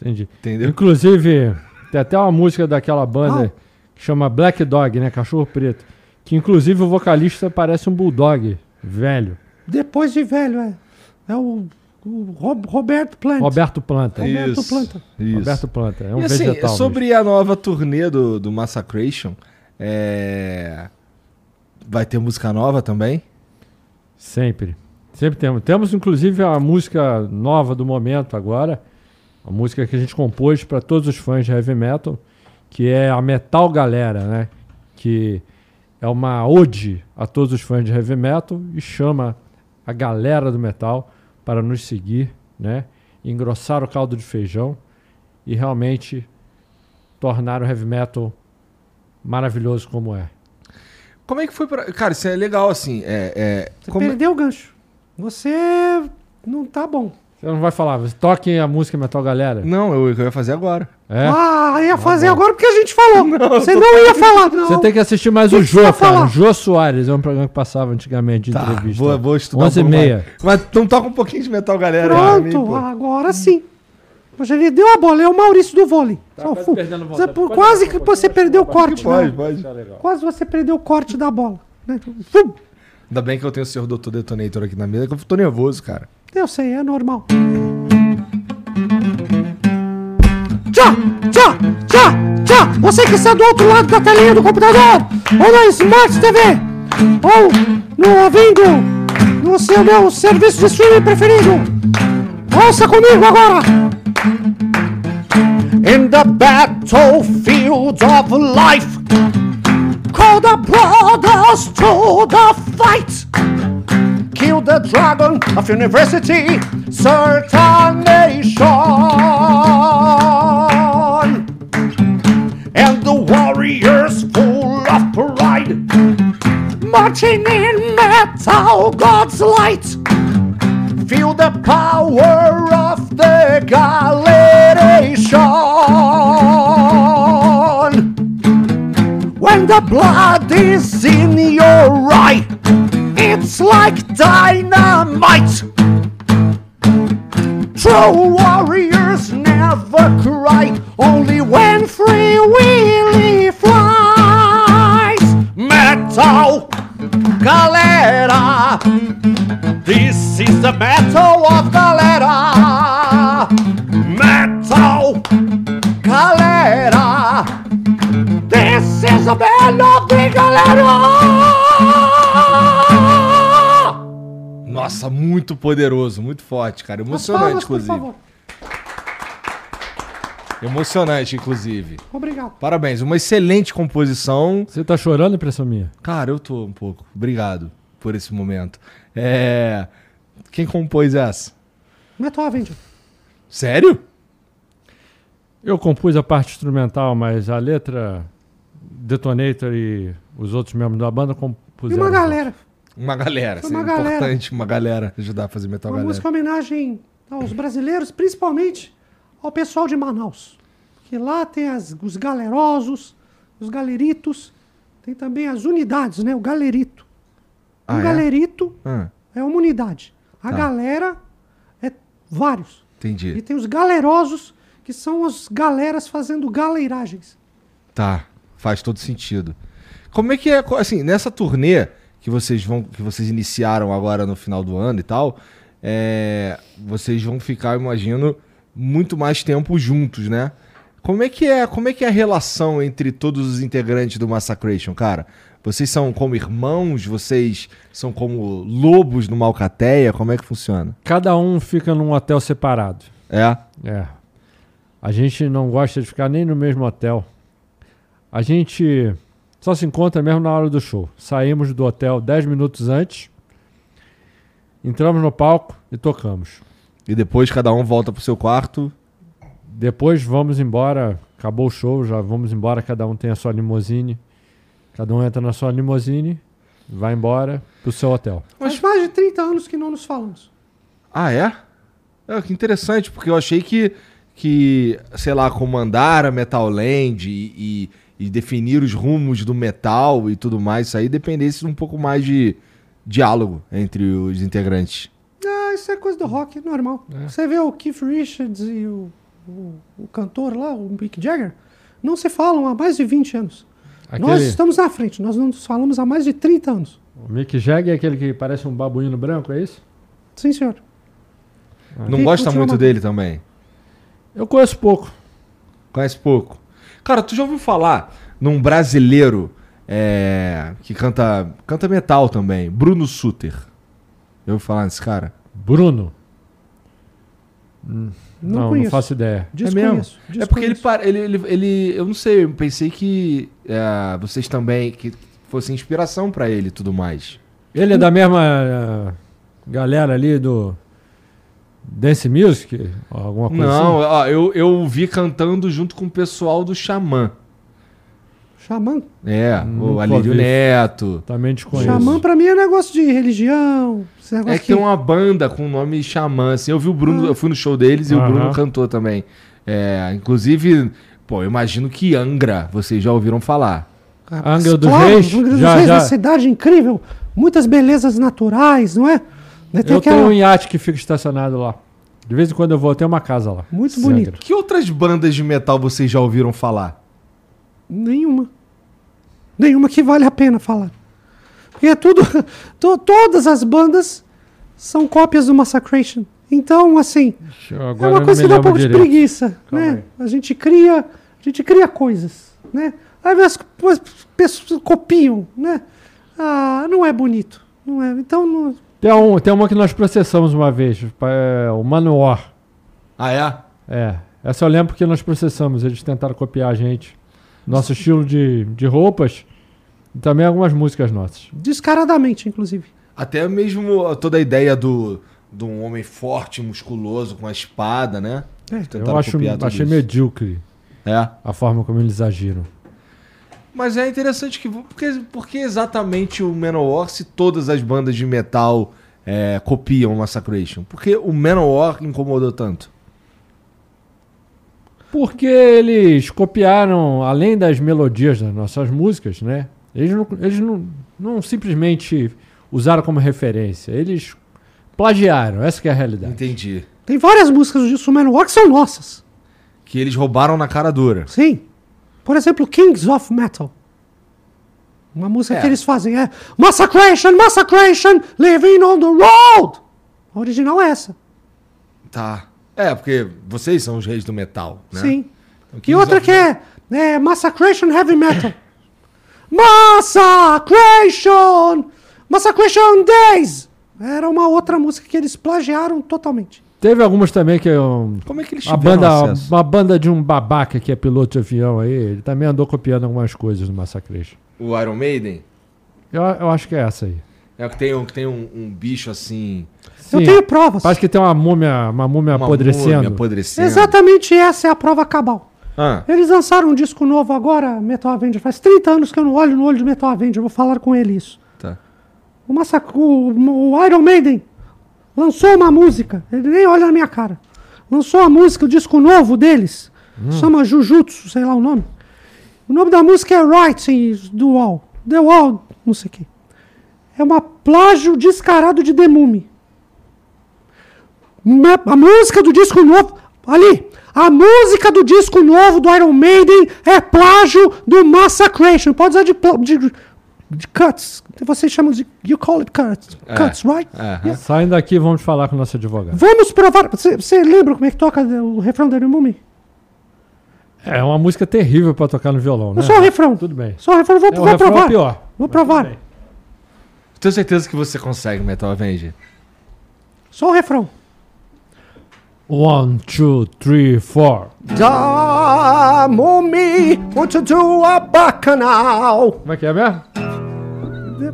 Entendi. Entendeu? Inclusive, tem até uma música daquela banda Ah. que chama Black Dog, né? Cachorro Preto. Que inclusive o vocalista parece um bulldog velho. Depois de velho, é. É o, o Rob- Roberto Plant. Roberto Planta. Roberto Planta. Isso. Roberto Planta. É um e assim, vegetal. sobre a nova turnê do, do Massacration, é... vai ter música nova também? mesmo. Sempre. Sempre temos. Temos inclusive a música nova do momento agora. A música que a gente compôs para todos os fãs de heavy metal, que é a Metal Galera, né? Que é uma ode a todos os fãs de heavy metal e chama a galera do metal para nos seguir, né? Engrossar o caldo de feijão e realmente tornar o heavy metal maravilhoso como é. Como é que foi pra. Cara, isso é legal, assim. É, é, Você como- perdeu o gancho. Você não tá bom. Você não vai falar, você toque a música metal galera. Não, eu, eu ia fazer agora. É? Ah, ia fazer agora porque a gente falou. Você não ia falar, não. Você tem que assistir mais Que o Jô, cara. falar? O Jô Soares é um programa que passava antigamente de Tá, entrevista. vou, vou estudar 11 e meia. Mas então toca um pouquinho de metal, galera. aí Pronto, pô. agora sim. Mas ele deu a bola, é o Maurício do vôlei. Só quase perdendo Você- Pode quase que você perdeu o corte. Pode, né? pode. Tá legal. Quase você perdeu o corte da bola. né? Fum. Ainda bem que eu tenho o senhor Dr. Detonator aqui na mesa, que eu tô nervoso, cara. Eu sei, é normal. Tchá, tchá, tchá, tchá. Você que está do outro lado da telinha do computador, ou na Smart TV, ou no ouvindo no seu meu serviço de streaming preferido. Ouça comigo agora. In the battlefield of life, call the brothers to the fight. Kill the dragon of university certination. And the warriors full of pride, marching in metal God's light. Feel the power of the Galation. When the blood is in your eye, it's like dynamite. True warriors never cry, only when free willy flies. Metal, galera. This is the metal of galera. Metal, galera. This is the band of the galera! Nossa, muito poderoso, muito forte, cara. Emocionante, inclusive. Emocionante, inclusive. Obrigado. Parabéns, uma excelente composição. Você tá chorando, impressão minha? Cara, eu tô um pouco. Obrigado por esse momento. É. Quem compôs essa? Metal Avenger. Sério? Eu compus a parte instrumental, mas a letra, Detonator e os outros membros da banda E compuseram. uma galera. Uma galera. Foi uma galera. importante uma galera ajudar a fazer metal Uma galera. música em homenagem aos brasileiros, principalmente ao pessoal de Manaus. Que lá tem as- os galerosos, os galeritos, tem também as unidades, né? O galerito. Ah, um é? galerito Ah, é uma unidade. A Tá. galera é vários. E entendi. tem os galerosos, que são as galeras fazendo galeiragens. Tá, faz todo sentido. Como é que é, assim, nessa turnê que vocês vão, que vocês iniciaram agora no final do ano e tal, é, vocês vão ficar, imagino, muito mais tempo juntos, né? Como é que é, como é que é a relação entre todos os integrantes do Massacration, cara? Vocês são como irmãos? Vocês são como lobos numa alcateia? Como é que funciona? Cada um fica num hotel separado. É? É. A gente não gosta de ficar nem no mesmo hotel. A gente só se encontra mesmo na hora do show. Saímos do hotel 10 minutos antes, entramos no palco e tocamos. E depois cada um volta pro seu quarto. Depois vamos embora, acabou o show, já vamos embora, cada um tem a sua limusine. Cada um entra na sua limusine, vai embora pro seu hotel. Faz mais de 30 anos que não nos falamos. Ah, é? É, que interessante, porque eu achei que, que sei lá, comandar a Metal Land e, e, e definir os rumos do metal e tudo mais, isso aí dependesse de um pouco mais de diálogo entre os integrantes. Ah, isso é coisa do rock, normal. Você vê o Keith Richards e o, o, o cantor lá, o Mick Jagger, não se falam há mais de 20 anos. Nós Aquele, estamos na frente, nós não nos falamos há mais de 30 anos. O Mick Jagger é aquele que parece um babuíno branco, é isso? Sim, senhor. Não Quem gosta muito uma- dele também? Eu conheço pouco. Conhece pouco. Cara, tu já ouviu falar num brasileiro é, que canta, canta metal também, Bruno Suter? Já ouviu falar nesse cara? Bruno? Hum, Não, Não, não, conheço. faço ideia. Desconheço. É porque ele, desconheço. para- ele, ele, ele- Eu não sei, eu pensei que é, vocês também. Que fosse inspiração pra ele e tudo mais. Ele é da mesma eh, galera ali do Dance Music? Alguma coisa Não, assim? ó, eu, eu vi cantando junto com o pessoal do Xamã. Xamã. É, Nunca o Alírio. Neto. Também desconheço. Xamã pra mim é negócio de religião. Esse negócio É que tem uma banda com o nome Xamã, assim. Eu vi o Bruno, eu fui no show deles e o. Bruno cantou também. É, inclusive, pô, eu imagino que Angra, vocês já ouviram falar. Angra dos Claro, Reis? Angra dos Já, Reis é já. uma cidade incrível. Muitas belezas naturais, não é? Tem Eu aquela... tenho um iate que fica estacionado lá. De vez em quando eu vou, tem uma casa lá. Muito Sim. bonito. Que outras bandas de metal vocês já ouviram falar? Nenhuma. Nenhuma que vale a pena falar. Porque é tudo. to- todas as bandas são cópias do Massacration. Então, assim, eu- é uma coisa que dá um pouco de direito. preguiça, Calma né? A gente cria, a gente cria coisas, né? Aí as, as pessoas copiam, né? Ah, não é bonito, não é. Então, não- Tem, um, tem uma que nós processamos uma vez, é, o Manowar. Ah, é? É, essa eu lembro que nós processamos, eles tentaram copiar a gente. Nosso estilo de, de roupas e também algumas músicas nossas. descaradamente, inclusive. Até mesmo toda a ideia do de um homem forte, musculoso, com a espada, né? É, Tentaram eu acho, copiar tudo achei isso. medíocre É. a forma como eles agiram. Mas é interessante que. Porque, porque exatamente o Manowar, se todas as bandas de metal é, copiam o Massacration? Porque o Manowar incomodou tanto. Porque eles copiaram, além das melodias das nossas músicas, né? Eles não, eles não, não simplesmente usaram como referência, eles plagiaram, essa que é a realidade. Entendi. Tem várias músicas do Manowar que são nossas. Que eles roubaram na cara dura. Sim. Por exemplo, Kings of Metal. Uma música É. que eles fazem é Massacration, Massacration, Living on the Road. A original é essa. Tá. É, porque vocês são os reis do metal, né? Sim. Então, E outra que é, é Massacration Heavy Metal. Massacration! Massacration Days! Era uma outra música que eles plagiaram totalmente. Teve algumas também que um, Como é que eles a tiveram banda, acesso? uma banda de um babaca que é piloto de avião aí, ele também andou copiando algumas coisas do Massacration. O Iron Maiden? Eu, eu acho que é essa aí. É o que tem, um, que tem um, um bicho assim. Eu Sim, tenho provas. Parece que tem uma múmia, uma múmia Uma apodrecendo. múmia apodrecendo. Exatamente essa é a prova cabal. Ah, Eles lançaram um disco novo agora, Metal Avenger. Faz 30 anos que eu não olho no olho de Metal Avenger. Vou falar com ele isso. tá. O, Massac... o, o Iron Maiden lançou uma música. Ele nem olha na minha cara. Lançou a música, o disco novo deles. Chama Jujutsu, sei lá o nome. O nome da música é Writing do Wall. The Wall, não sei o quê. É uma plágio descarado de The Mummy. A música do disco novo. Ali! A música do disco novo do Iron Maiden é plágio do Massacration. Pode usar de, de, de cuts. Vocês chamam de. You call it cuts. É. Cuts, right? Yeah. Saindo daqui, vamos falar com o nosso advogado. Vamos provar. Você você lembra como é que toca o refrão da Mummy? É uma música terrível pra tocar no violão, né? É só o refrão. Tudo bem. Só o refrão. Vou, É, o vou refrão é provar. pior. Vou provar. Tenho certeza que você consegue, Metal Avenger. Só o refrão. One, two, three, four. Da Mummy, want to do a bacchanal. Como é que é mesmo?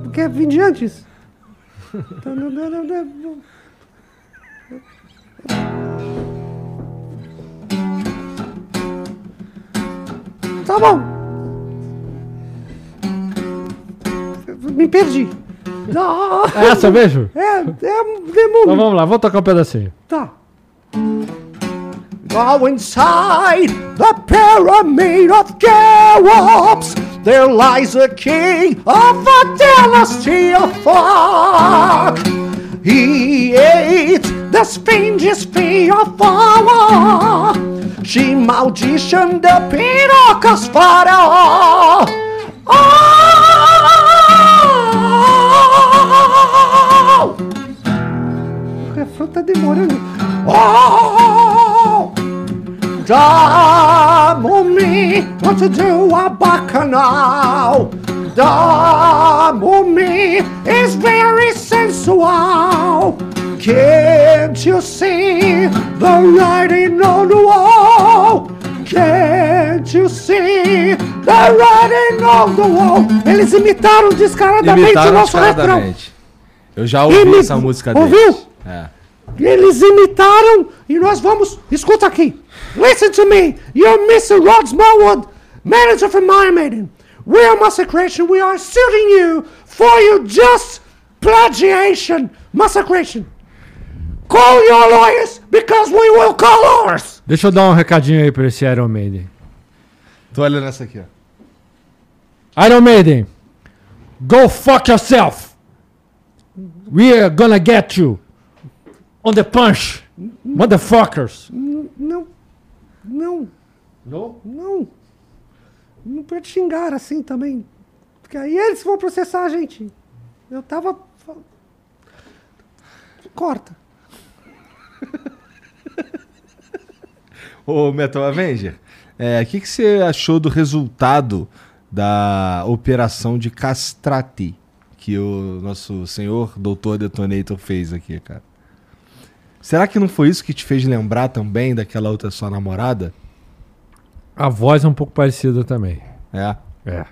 Porque vim de antes. Tá bom. Me perdi. É essa mesmo? É, é Então demônio. vamos lá, vamos tocar um pedacinho. Tá. Go inside the pyramid of Cheops. There lies a king of a dynasty of fuck. He ate the Sphinx's fear of power. She maldition the pirocas faraó. Oh! Refrão tá demorando. Oh! Da Mummy, what to do a bacchanal? Da Mummy is very sensual. Can't you see the writing on the wall? Can't you see the We're riding on the wall. Eles imitaram descaradamente o Imitaram nosso refrão. descaradamente. Eu já ouvi Imi- essa música Ouviu? deles. É. Eles imitaram e nós vamos. Escuta aqui. Listen to me. You're Mr. Rod Smallwood, manager from Iron Maiden. We are Massacration. We are suing you for your just plagiation. Massacration. Call your lawyers because we will call ours. Deixa eu dar um recadinho aí pra esse Iron Maiden. Tô olhando essa aqui, ó. Iron Maiden, go fuck yourself. We are gonna get you on the punch, motherfuckers. Não. Não. Não. Não pode xingar assim também. Porque aí eles vão processar a gente. Eu tava. Corta. Ô, Metal Avenger, é, o que, que você achou do resultado da operação de castrate que o nosso senhor doutor Detonator fez aqui, cara? Será que não foi isso que te fez lembrar também daquela outra sua namorada? A voz é um pouco parecida também. É. É.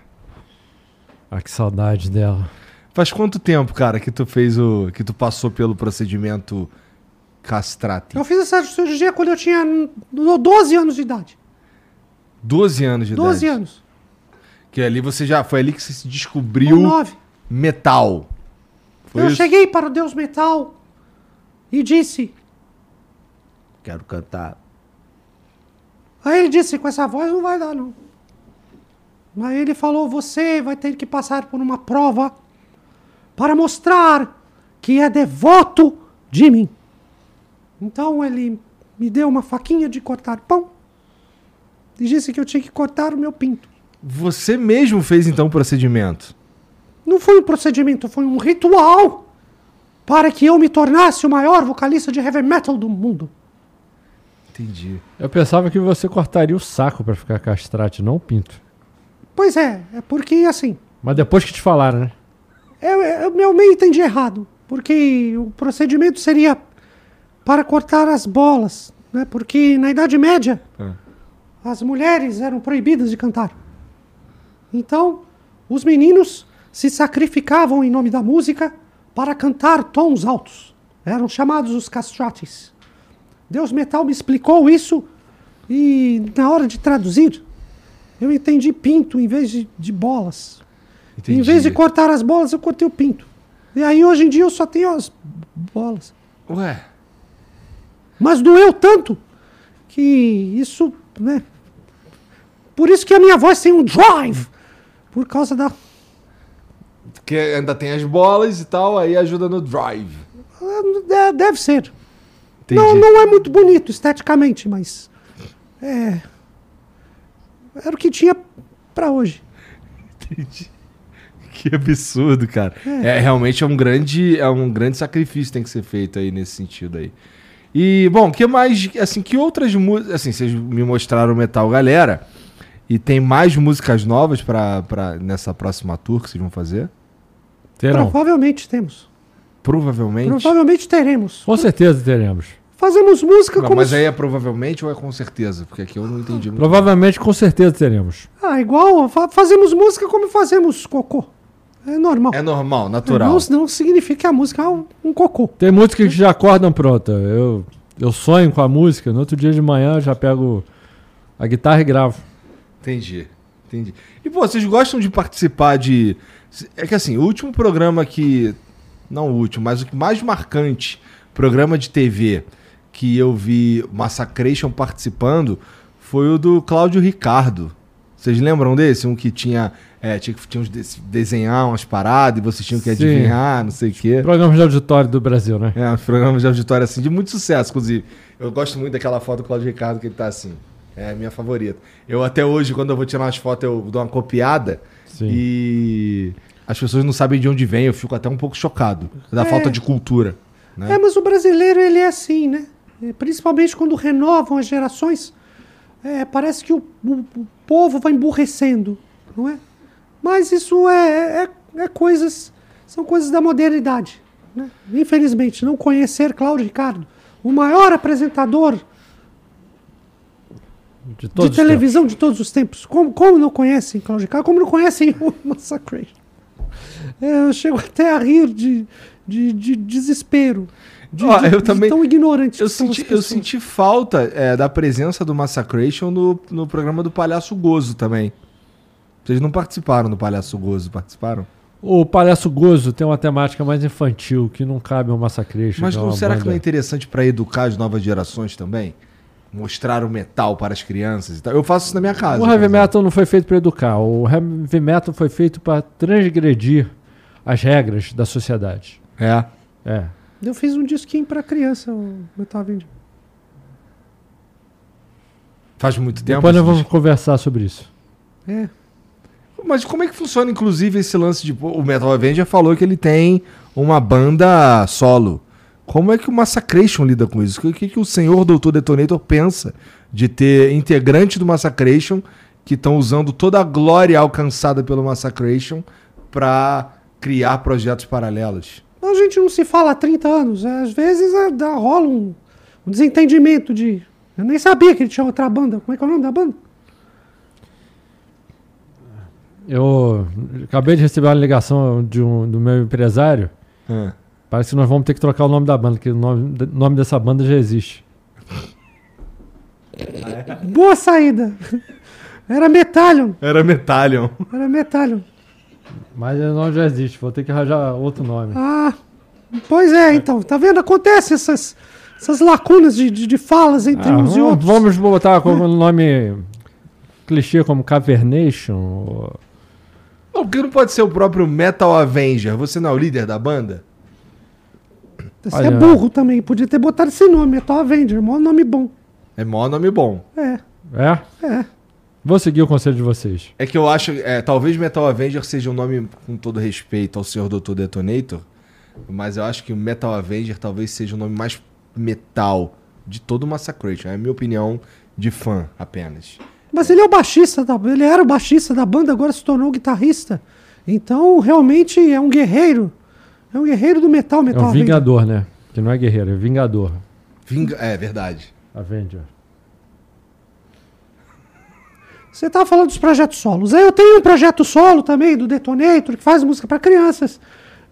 Ah, que saudade dela. Faz quanto tempo, cara, que tu fez o. que tu passou pelo procedimento castrate? Eu fiz essa cirurgia quando eu tinha n- 12 anos de idade. 12 anos de 12 idade. anos. Que ali você já. Foi ali que você se descobriu 9. metal. Foi Eu isso? cheguei para o Deus Metal e disse. Quero cantar. Aí ele disse: com essa voz não vai dar, não. Aí ele falou: você vai ter que passar por uma prova para mostrar que é devoto de mim. Então ele me deu uma faquinha de cortar pão e disse que eu tinha que cortar o meu pinto. Você mesmo fez então o procedimento? Não foi um procedimento, foi um ritual para que eu me tornasse o maior vocalista de heavy metal do mundo. Entendi. Eu pensava que você cortaria o saco pra ficar castrate, não o pinto. Pois é, é porque assim, Mas depois que te falaram, né? Eu, eu, eu meio entendi errado, porque o procedimento seria para cortar as bolas, né? Porque na Idade Média Ah. as mulheres eram proibidas de cantar. Então, os meninos se sacrificavam em nome da música para cantar tons altos. Eram chamados os castrates. Deus Metal me explicou isso e na hora de traduzir eu entendi pinto em vez de, de bolas. Entendi. Em vez de cortar as bolas, eu cortei o pinto. E aí hoje em dia eu só tenho as bolas. Ué. Mas doeu tanto que isso, né? Por isso que a minha voz tem um drive. Por causa da. Porque ainda tem as bolas e tal, aí ajuda no drive. É, Deve ser. Entendi. Não, não é muito bonito esteticamente, mas. É. Era o que tinha pra hoje. Entendi. Que absurdo, cara. É. realmente é um grande, é um grande sacrifício que tem que ser feito aí nesse sentido aí. E bom, que mais, assim, que outras músicas, assim, vocês me mostraram o Metal Galera e tem mais músicas novas para nessa próxima tour que vocês vão fazer? Terão. Provavelmente temos. Provavelmente. Provavelmente teremos. Com certeza teremos. Fazemos música Não, como. mas se- aí é provavelmente ou é com certeza? Porque aqui eu não entendi muito. Provavelmente, com certeza teremos. Ah, igual. fa- fazemos música como fazemos cocô. É normal. É normal, natural. Não, não significa que a música é um, um cocô. Tem músicas que já acordam pronta. Eu, eu sonho com a música, no outro dia de manhã eu já pego a guitarra e gravo. Entendi, entendi. E pô, vocês gostam de participar de. É que assim, o último programa que. Não o último, mas o que mais marcante programa de TV que eu vi Massacration participando foi o do Cláudio Ricardo. Vocês lembram desse? Um que tinha. É, tinha que tinha uns de- desenhar umas paradas e vocês tinham que Sim. adivinhar, não sei o quê. Programas de auditório do Brasil, né? É, uns programas de auditório assim, de muito sucesso, inclusive. Eu gosto muito daquela foto do Cláudio Ricardo que ele tá assim. É a minha favorita. Eu até hoje, quando eu vou tirar umas fotos, eu dou uma copiada Sim. e as pessoas não sabem de onde vem, eu fico até um pouco chocado da É. falta de cultura. Né? É, mas o brasileiro, ele é assim, né? É, Principalmente quando renovam as gerações, é, parece que o, o- o povo vai emburrecendo, não é? Mas isso é, é, é coisas, são coisas da modernidade. Né? Infelizmente, não conhecer Cláudio Ricardo, o maior apresentador De de televisão de todos os tempos. Como, como não conhecem Cláudio Ricardo? Como não conhecem o Massacration? É, eu chego até a rir de, de, de desespero. De, Ó, de- eu de também- tão ignorante Eu senti, eu senti falta é, da presença do Massacration no, no programa do Palhaço Gozo também. Vocês não participaram do Palhaço Gozo, participaram? O Palhaço Gozo tem uma temática mais infantil que não cabe ao Massacration. Mas é não, uma será que não é banda- interessante para educar as novas gerações também? Mostrar o metal para as crianças e tal. Eu faço isso na minha casa. O heavy exemplo. metal não foi feito para educar. O heavy metal foi feito para transgredir as regras da sociedade. É. É. Eu fiz um disquinho pra criança, o Metal Avenger. Faz muito tempo. Depois nós vamos disco. conversar sobre isso. É. Mas como é que funciona, inclusive, esse lance de. O Metal Avenger falou que ele tem uma banda solo. Como é que o Massacration lida com isso? O que, que o senhor Doutor Detonator pensa de ter integrantes do Massacration que estão usando toda a glória alcançada pelo Massacration para criar projetos paralelos? A gente não se fala há 30 anos. Às vezes é, dá, rola um, um desentendimento de. Eu nem sabia que ele tinha outra banda. Como é que é o nome da banda? Eu acabei de receber uma ligação de um, do meu empresário. Ah. Parece que nós vamos ter que trocar o nome da banda, porque o nome, o nome dessa banda já existe. Boa saída. Era Metallion. Era Metallion. Era Metallion. Mas o nome já existe, vou ter que arranjar outro nome. Ah, pois é, então. Tá vendo? Acontece essas, essas lacunas de, de, de falas entre Ah, uns e vamos, outros. vamos botar como nome clichê como Cavernation. ou- Não, porque não pode ser o próprio Metal Avenger. Você não é o líder da banda? Você Olha. é burro também. Podia ter botado esse nome, Metal Avenger. Mó nome bom. É maior nome bom. É, É? é. Vou seguir o conselho de vocês. É que eu acho, é, talvez Metal Avenger seja um nome com todo respeito ao senhor Dr. Detonator, mas eu acho que o Metal Avenger talvez seja o nome mais metal de todo o Massacration. É a minha opinião de fã apenas. Mas ele é o baixista da ele era o baixista da banda, agora se tornou guitarrista. Então, realmente é um guerreiro. É um guerreiro do metal, É metal um Avenger. Vingador, né? Que não é guerreiro, é Vingador. Vinga... É verdade. Avenger. Você tava falando dos projetos solos. Eu tenho um projeto solo também do Detonator, que faz música para crianças.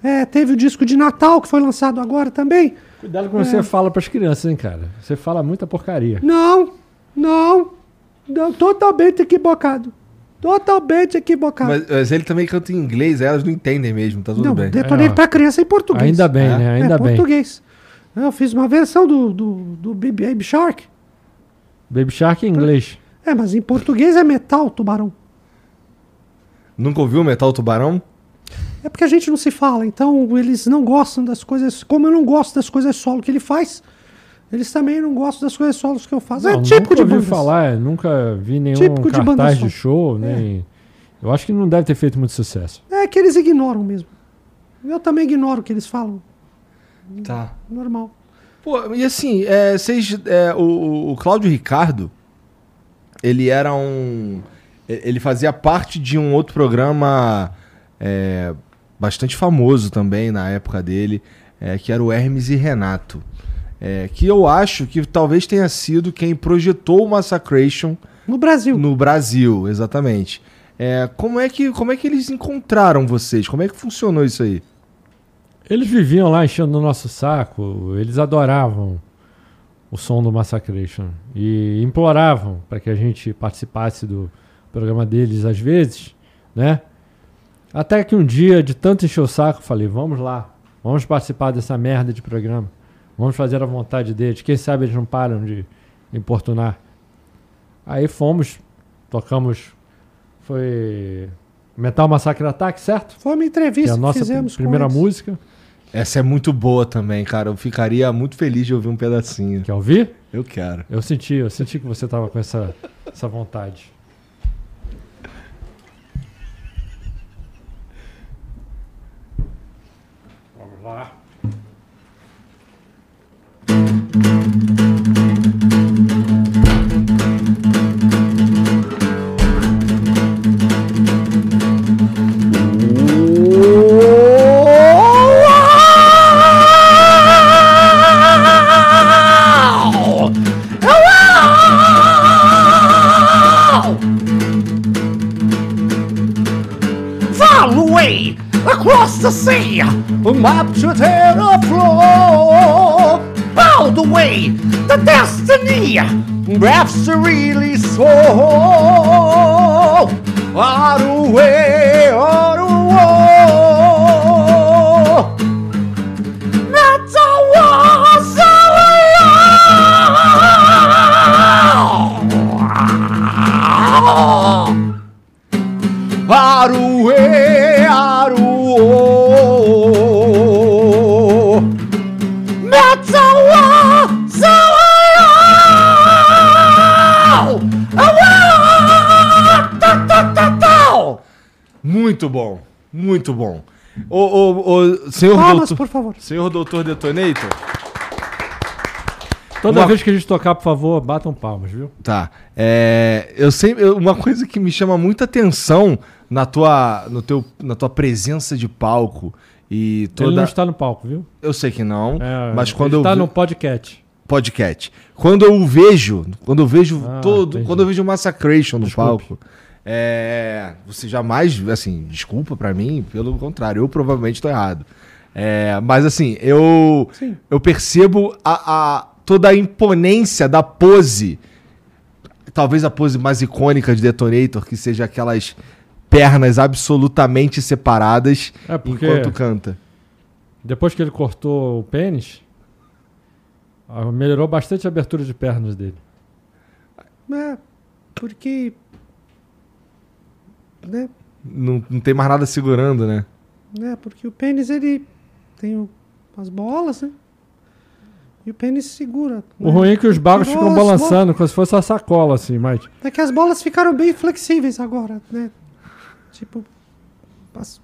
É, teve o disco de Natal que foi lançado agora também. Cuidado com o que você fala pras crianças, hein, cara. Você fala muita porcaria. Não, não, não totalmente equivocado. Totalmente equivocado. Mas, mas ele também canta em inglês, elas não entendem mesmo, tá tudo não, bem. Detonator É, para criança é em português. Ainda bem, É? né? Ainda é, bem. português. Eu fiz uma versão do, do, do Baby Baby Shark. Baby Shark em inglês. É, mas em português é metal, tubarão. Nunca ouviu Metal Tubarão? É porque a gente não se fala, então eles não gostam das coisas. Como eu não gosto das coisas solo que ele faz, eles também não gostam das coisas solos que eu faço. é Não, típico nunca de ouvi bandas. falar, nunca vi nenhum Típico de cartaz solo. de show, nem... Eu acho que não deve ter feito muito sucesso. É que eles ignoram mesmo. Eu também ignoro o que eles falam. Tá. Normal. Pô, e assim, é, vocês, é, o, o- o Cláudio Ricardo, ele era um. Ele fazia parte de um outro programa é, bastante famoso também na época dele, é, que era o Hermes e Renato. É, que eu acho que talvez tenha sido quem projetou o Massacration No Brasil. no Brasil, exatamente. É, como, é que, como é que eles encontraram vocês? Como é que funcionou isso aí? Eles viviam lá enchendo o nosso saco, eles adoravam o som do Massacration e imploravam para que a gente participasse do programa deles às vezes, né? Até que um dia, de tanto encher o saco, falei: vamos lá, vamos participar dessa merda de programa, vamos fazer a vontade deles. Quem sabe eles não param de importunar. Aí fomos, tocamos, foi Metal Massacre Attack, certo? Foi uma Que é entrevista a que, nossa fizemos com primeira música. Essa é muito boa também, cara. Eu ficaria muito feliz de ouvir um pedacinho. Quer ouvir? Eu quero. Eu senti, eu senti que você tava com essa, essa vontade. Vamos lá. across the sea my Terra floor. Bow the way the destiny, perhaps really so. Out away, oh. Muito bom. Ô, ô, ô, senhor Palmas, doutor, por favor. senhor doutor Detonator. Toda Uma- vez que a gente tocar, por favor, batam palmas, viu? Tá. É, eu sempre, eu- uma coisa que me chama muita atenção na tua, no teu, na tua presença de palco e Ele toda. não está no palco, viu? Eu sei que não, É, mas quando ele eu está vi- no podcast. podcast. Quando eu o vejo, quando eu vejo Ah, todo, entendi. quando eu vejo Massacration no Desculpe. palco, é, você jamais, assim, desculpa pra mim, pelo contrário, eu provavelmente tô errado. É, mas assim, eu eu percebo a, a- toda a imponência da pose. Talvez a pose mais icônica de Detonator, que seja aquelas pernas absolutamente separadas É, enquanto canta. Depois que ele cortou o pênis, melhorou bastante a abertura de pernas dele. É, porque. Né, Não, não tem mais nada segurando, né? né, porque o pênis ele tem as bolas, né? E o pênis segura. O né? ruim é que os bagos ficam balançando, como se fosse uma sacola, assim, mas. É que as bolas ficaram bem flexíveis agora, né? Tipo. as-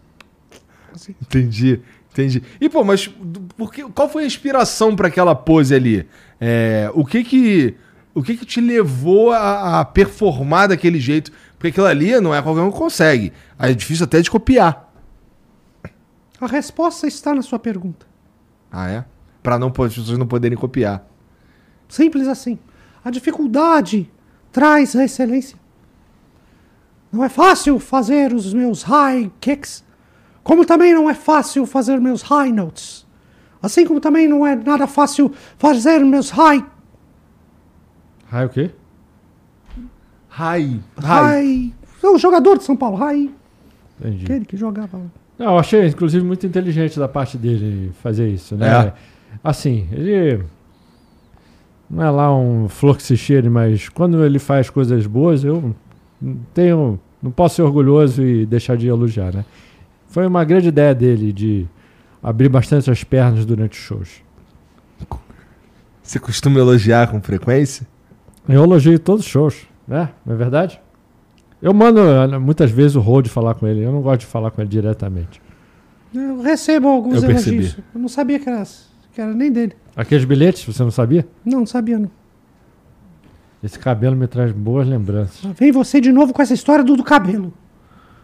Assim. Entendi, entendi. E pô, mas do- por que- qual foi a inspiração pra aquela pose ali? É, o que que o que que te levou a, a performar daquele jeito? Porque aquilo ali não é qualquer um que consegue. Aí É difícil até de copiar. A resposta está na sua pergunta. Ah, é? Pra não, as pessoas não poderem copiar. Simples assim. A dificuldade traz a excelência. Não é fácil fazer os meus high kicks, como também não é fácil fazer meus high notes. Assim como também não é nada fácil fazer meus high Raio o quê? Rai. Rai. high. Sou um jogador de São Paulo, high, Entendi. aquele que jogava. lá. Não, eu achei, inclusive, muito inteligente da parte dele fazer isso, né? É. Assim, ele não é lá um flor que se cheire, mas quando ele faz coisas boas, eu não tenho, não posso ser orgulhoso e deixar de elogiar, né? Foi uma grande ideia dele de abrir bastante as pernas durante os shows. Você costuma elogiar com frequência? Eu elogio todos os shows, né? Não é verdade? Eu mando eh, muitas vezes o Rode falar com ele, eu não gosto de falar com ele diretamente. Eu recebo alguns Eu percebi. elogios. Eu não sabia que era, que era nem dele. Aqueles bilhetes, você não sabia? Não, não sabia não. Esse cabelo me traz boas lembranças. Lá Vem você de novo com essa história do, do cabelo.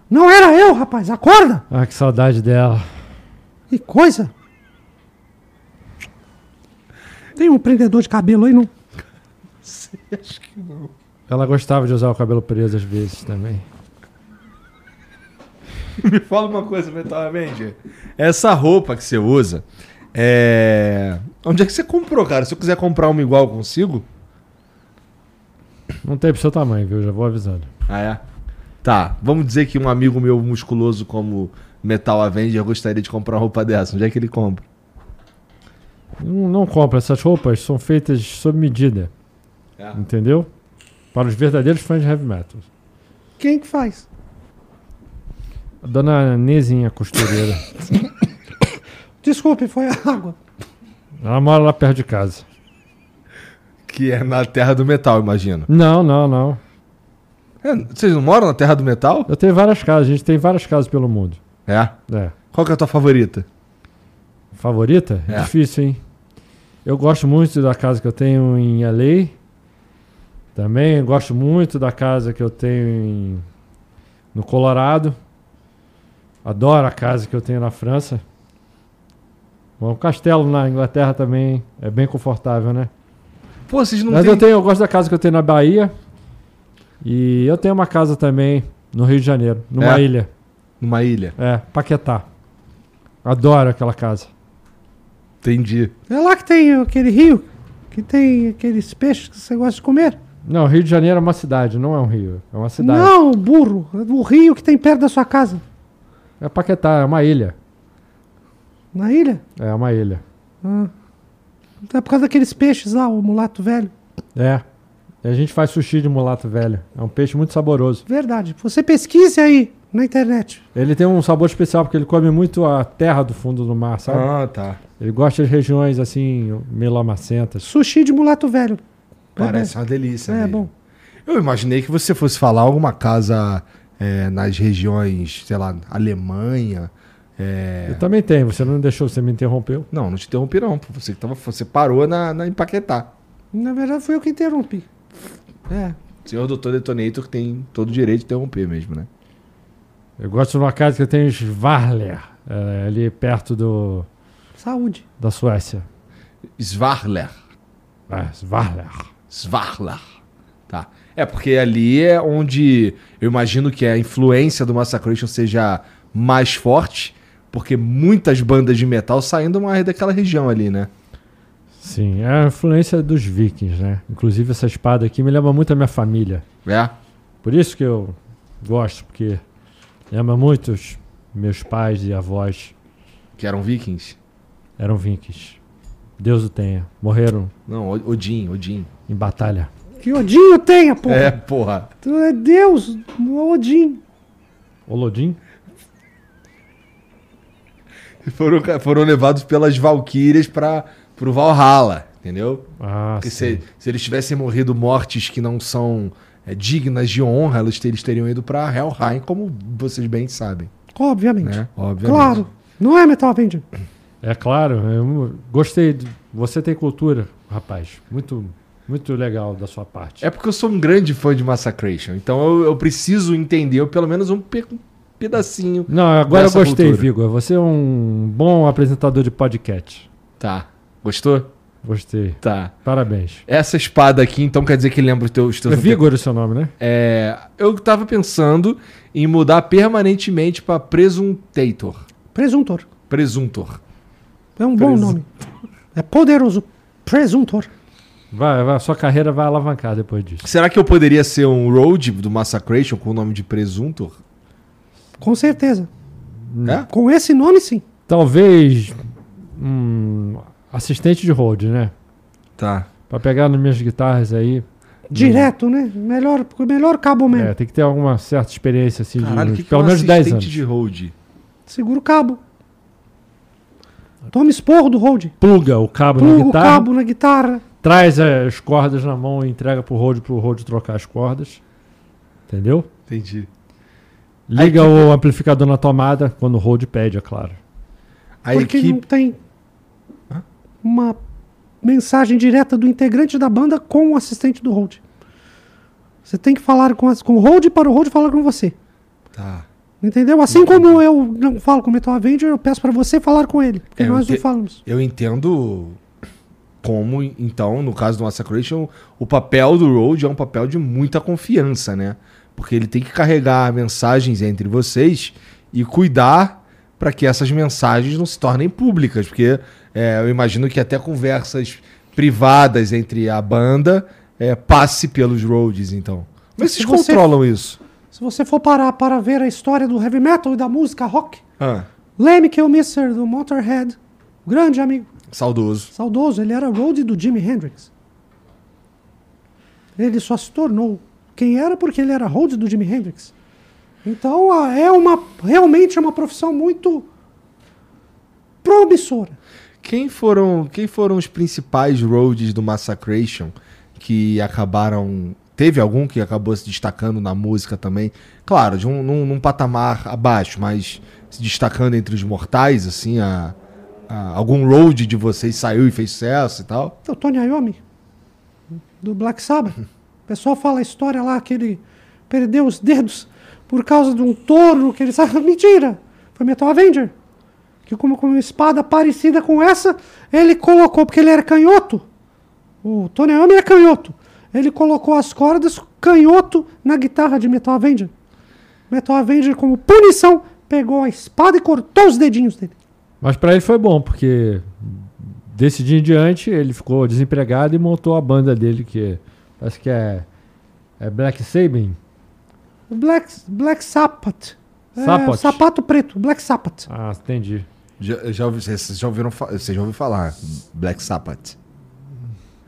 Não era eu, rapaz. Acorda! Ah, que saudade dela. Que coisa! Tem um prendedor de cabelo aí, não? Ela gostava de usar o cabelo preso às vezes também. Me fala uma coisa, mentalmente. Essa roupa que você usa, é... Onde é que você comprou, cara? Se eu quiser comprar uma igual, consigo? Não tem pro seu tamanho, viu? Já vou avisando. Ah, é? Tá, vamos dizer que um amigo meu musculoso como Metal Avenger gostaria de comprar uma roupa dessa. Onde é que ele compra? Não, não compra, essas roupas são feitas sob medida, É. entendeu? Para os verdadeiros fãs de heavy metal. Quem que faz? A dona Nezinha costureira. Desculpe, foi a água. Ela mora lá perto de casa. Que é na Terra do Metal, imagino. Não, não, não. É, vocês não moram na Terra do Metal? Eu tenho várias casas, a gente tem várias casas pelo mundo. É. É. Qual que é a tua favorita? Favorita? É. Difícil, hein? Eu gosto muito da casa que eu tenho em LA. Também gosto muito da casa que eu tenho em... no Colorado. Adoro a casa que eu tenho na França. Bom, o castelo na Inglaterra também é bem confortável, né? Pô, vocês não Mas têm... eu, tenho, eu gosto da casa que eu tenho na Bahia. E eu tenho uma casa também no Rio de Janeiro, numa É? ilha. Numa ilha. É, Paquetá. Adoro aquela casa. Entendi. É lá que tem aquele rio, que tem aqueles peixes que você gosta de comer. Não, Rio de Janeiro é uma cidade, não é um rio. É uma cidade. Não, burro. O rio que tem perto da sua casa. É Paquetá, é uma ilha. Na ilha. É uma ilha. Ah. É por causa daqueles peixes lá, o mulato velho. É. E a gente faz sushi de mulato velho. É um peixe muito saboroso. Verdade. Você pesquise aí na internet. Ele tem um sabor especial porque ele come muito a terra do fundo do mar, sabe? Ah, tá. Ele gosta de regiões assim, meio lamacentas. Sushi de mulato velho. Parece uma delícia. É mesmo. bom. Eu imaginei que você fosse falar alguma casa é, nas regiões, sei lá, Alemanha. é, Eu também tenho, você não deixou, você me interrompeu. Não, não te interrompi não. Você, que tava, você parou na, na Empaquetá. Na verdade, foi eu que interrompi. É. O senhor doutor Detonator tem todo o direito de interromper mesmo, né? Eu gosto de uma casa que tem Svarler, é, ali perto do, Saúde. da Suécia. Svarler. É, Svarler. Svarlar. Tá. É, porque ali é onde eu imagino que a influência do Massacration seja mais forte, porque muitas bandas de metal saindo mais daquela região ali, né? Sim, é a influência dos vikings, né? Inclusive essa espada aqui me lembra muito a minha família. É. Por isso que eu gosto, porque lembra muito os meus pais e avós Que eram vikings. eram vikings. Deus o tenha. Morreram Não, Odin, Odin. Em batalha. Que Odinho tenha, porra. É, porra. Tu é Deus, não é Odin. Olodin? Foram, ca- foram levados pelas Valkyrias para pro Valhalla, entendeu? Ah, Porque sim. se, se eles tivessem morrido mortes que não são é, dignas de honra, eles, ter- eles teriam ido pra Helheim, como vocês bem sabem, Obviamente. né? Obviamente. Claro. Não é Metal Avenger. É claro, eu gostei. de- Você tem cultura, rapaz. Muito, muito legal da sua parte. É porque eu sou um grande fã de Massacration, então eu, eu preciso entender pelo menos um, pe- pedacinho. Não, agora eu gostei, cultura. Vigor. Você é um bom apresentador de podcast. Tá. Gostou? Gostei. Tá. Parabéns. Essa espada aqui, então, quer dizer que lembra os teus... É Vigor o seu nome, né? É, eu tava pensando em mudar permanentemente pra Presuntator. Presuntor. Presuntor. É um bom Presu- nome. É poderoso. Presuntor. Vai, vai, sua carreira vai alavancar depois disso. Será que eu poderia ser um road do Massacration com o nome de Presuntor? Com certeza. É? Com esse nome, sim. Talvez um assistente de hold, né? Tá. Pra pegar nas minhas guitarras aí. Direto, né? Melhor, melhor cabo mesmo. É, tem que ter alguma certa experiência assim, de Caralho, o que, que é pelo um menos 10 assistente anos. de road? Segura o cabo. Toma esporro do hold. Pluga o cabo na Pluga o guitarra, cabo na guitarra. Traz as cordas na mão e entrega pro hold pro hold trocar as cordas. Entendeu? Entendi. Liga o amplificador na tomada quando o hold pede, é claro. A porque não equipe... tem uma mensagem direta do integrante da banda com o assistente do hold. Você tem que falar com, as- com o hold para o hold falar com você. Tá. Entendeu? Assim como eu não falo com o Metal Avenger, eu peço para você falar com ele. Porque É, nós não falamos. Eu entendo como, então, no caso do Massacration, o papel do road é um papel de muita confiança, né? Porque ele tem que carregar mensagens entre vocês e cuidar para que essas mensagens não se tornem públicas, porque é, eu imagino que até conversas privadas entre a banda é, passe pelos roads, então. Como é que Se vocês você- controlam isso? Se você for parar para ver a história do heavy metal e da música rock, Ah, Lemmy Kilmister do Motorhead, grande amigo, saudoso. saudoso, ele era roadie do Jimi Hendrix. Ele só se tornou quem era porque ele era roadie do Jimi Hendrix. Então é uma realmente é uma profissão muito promissora. Quem foram, quem foram os principais roads do Massacration que acabaram. Teve algum que acabou se destacando na música também? Claro, de um, num, num patamar abaixo, mas se destacando entre os mortais, assim, a, algum road de vocês saiu e fez sucesso e tal? O Tony Iommi, do Black Sabbath. O pessoal fala a história lá que ele perdeu os dedos por causa de um touro que ele sabe. Mentira! Foi Metal Avenger. Que como com uma espada parecida com essa, ele colocou, porque ele era canhoto. O Tony Iommi é canhoto. Ele colocou as cordas canhoto na guitarra de Metal Avenger. Metal Avenger, como punição, pegou a espada e cortou os dedinhos dele. Mas pra ele foi bom, porque desse dia em diante ele ficou desempregado e montou a banda dele, que acho que é, é Black Sabin. Black, Black Sabbath. É, sapato preto, Black Sabbath. Ah, entendi. Já, já vocês já ouviram, vocês já ouviram falar Black Sabbath?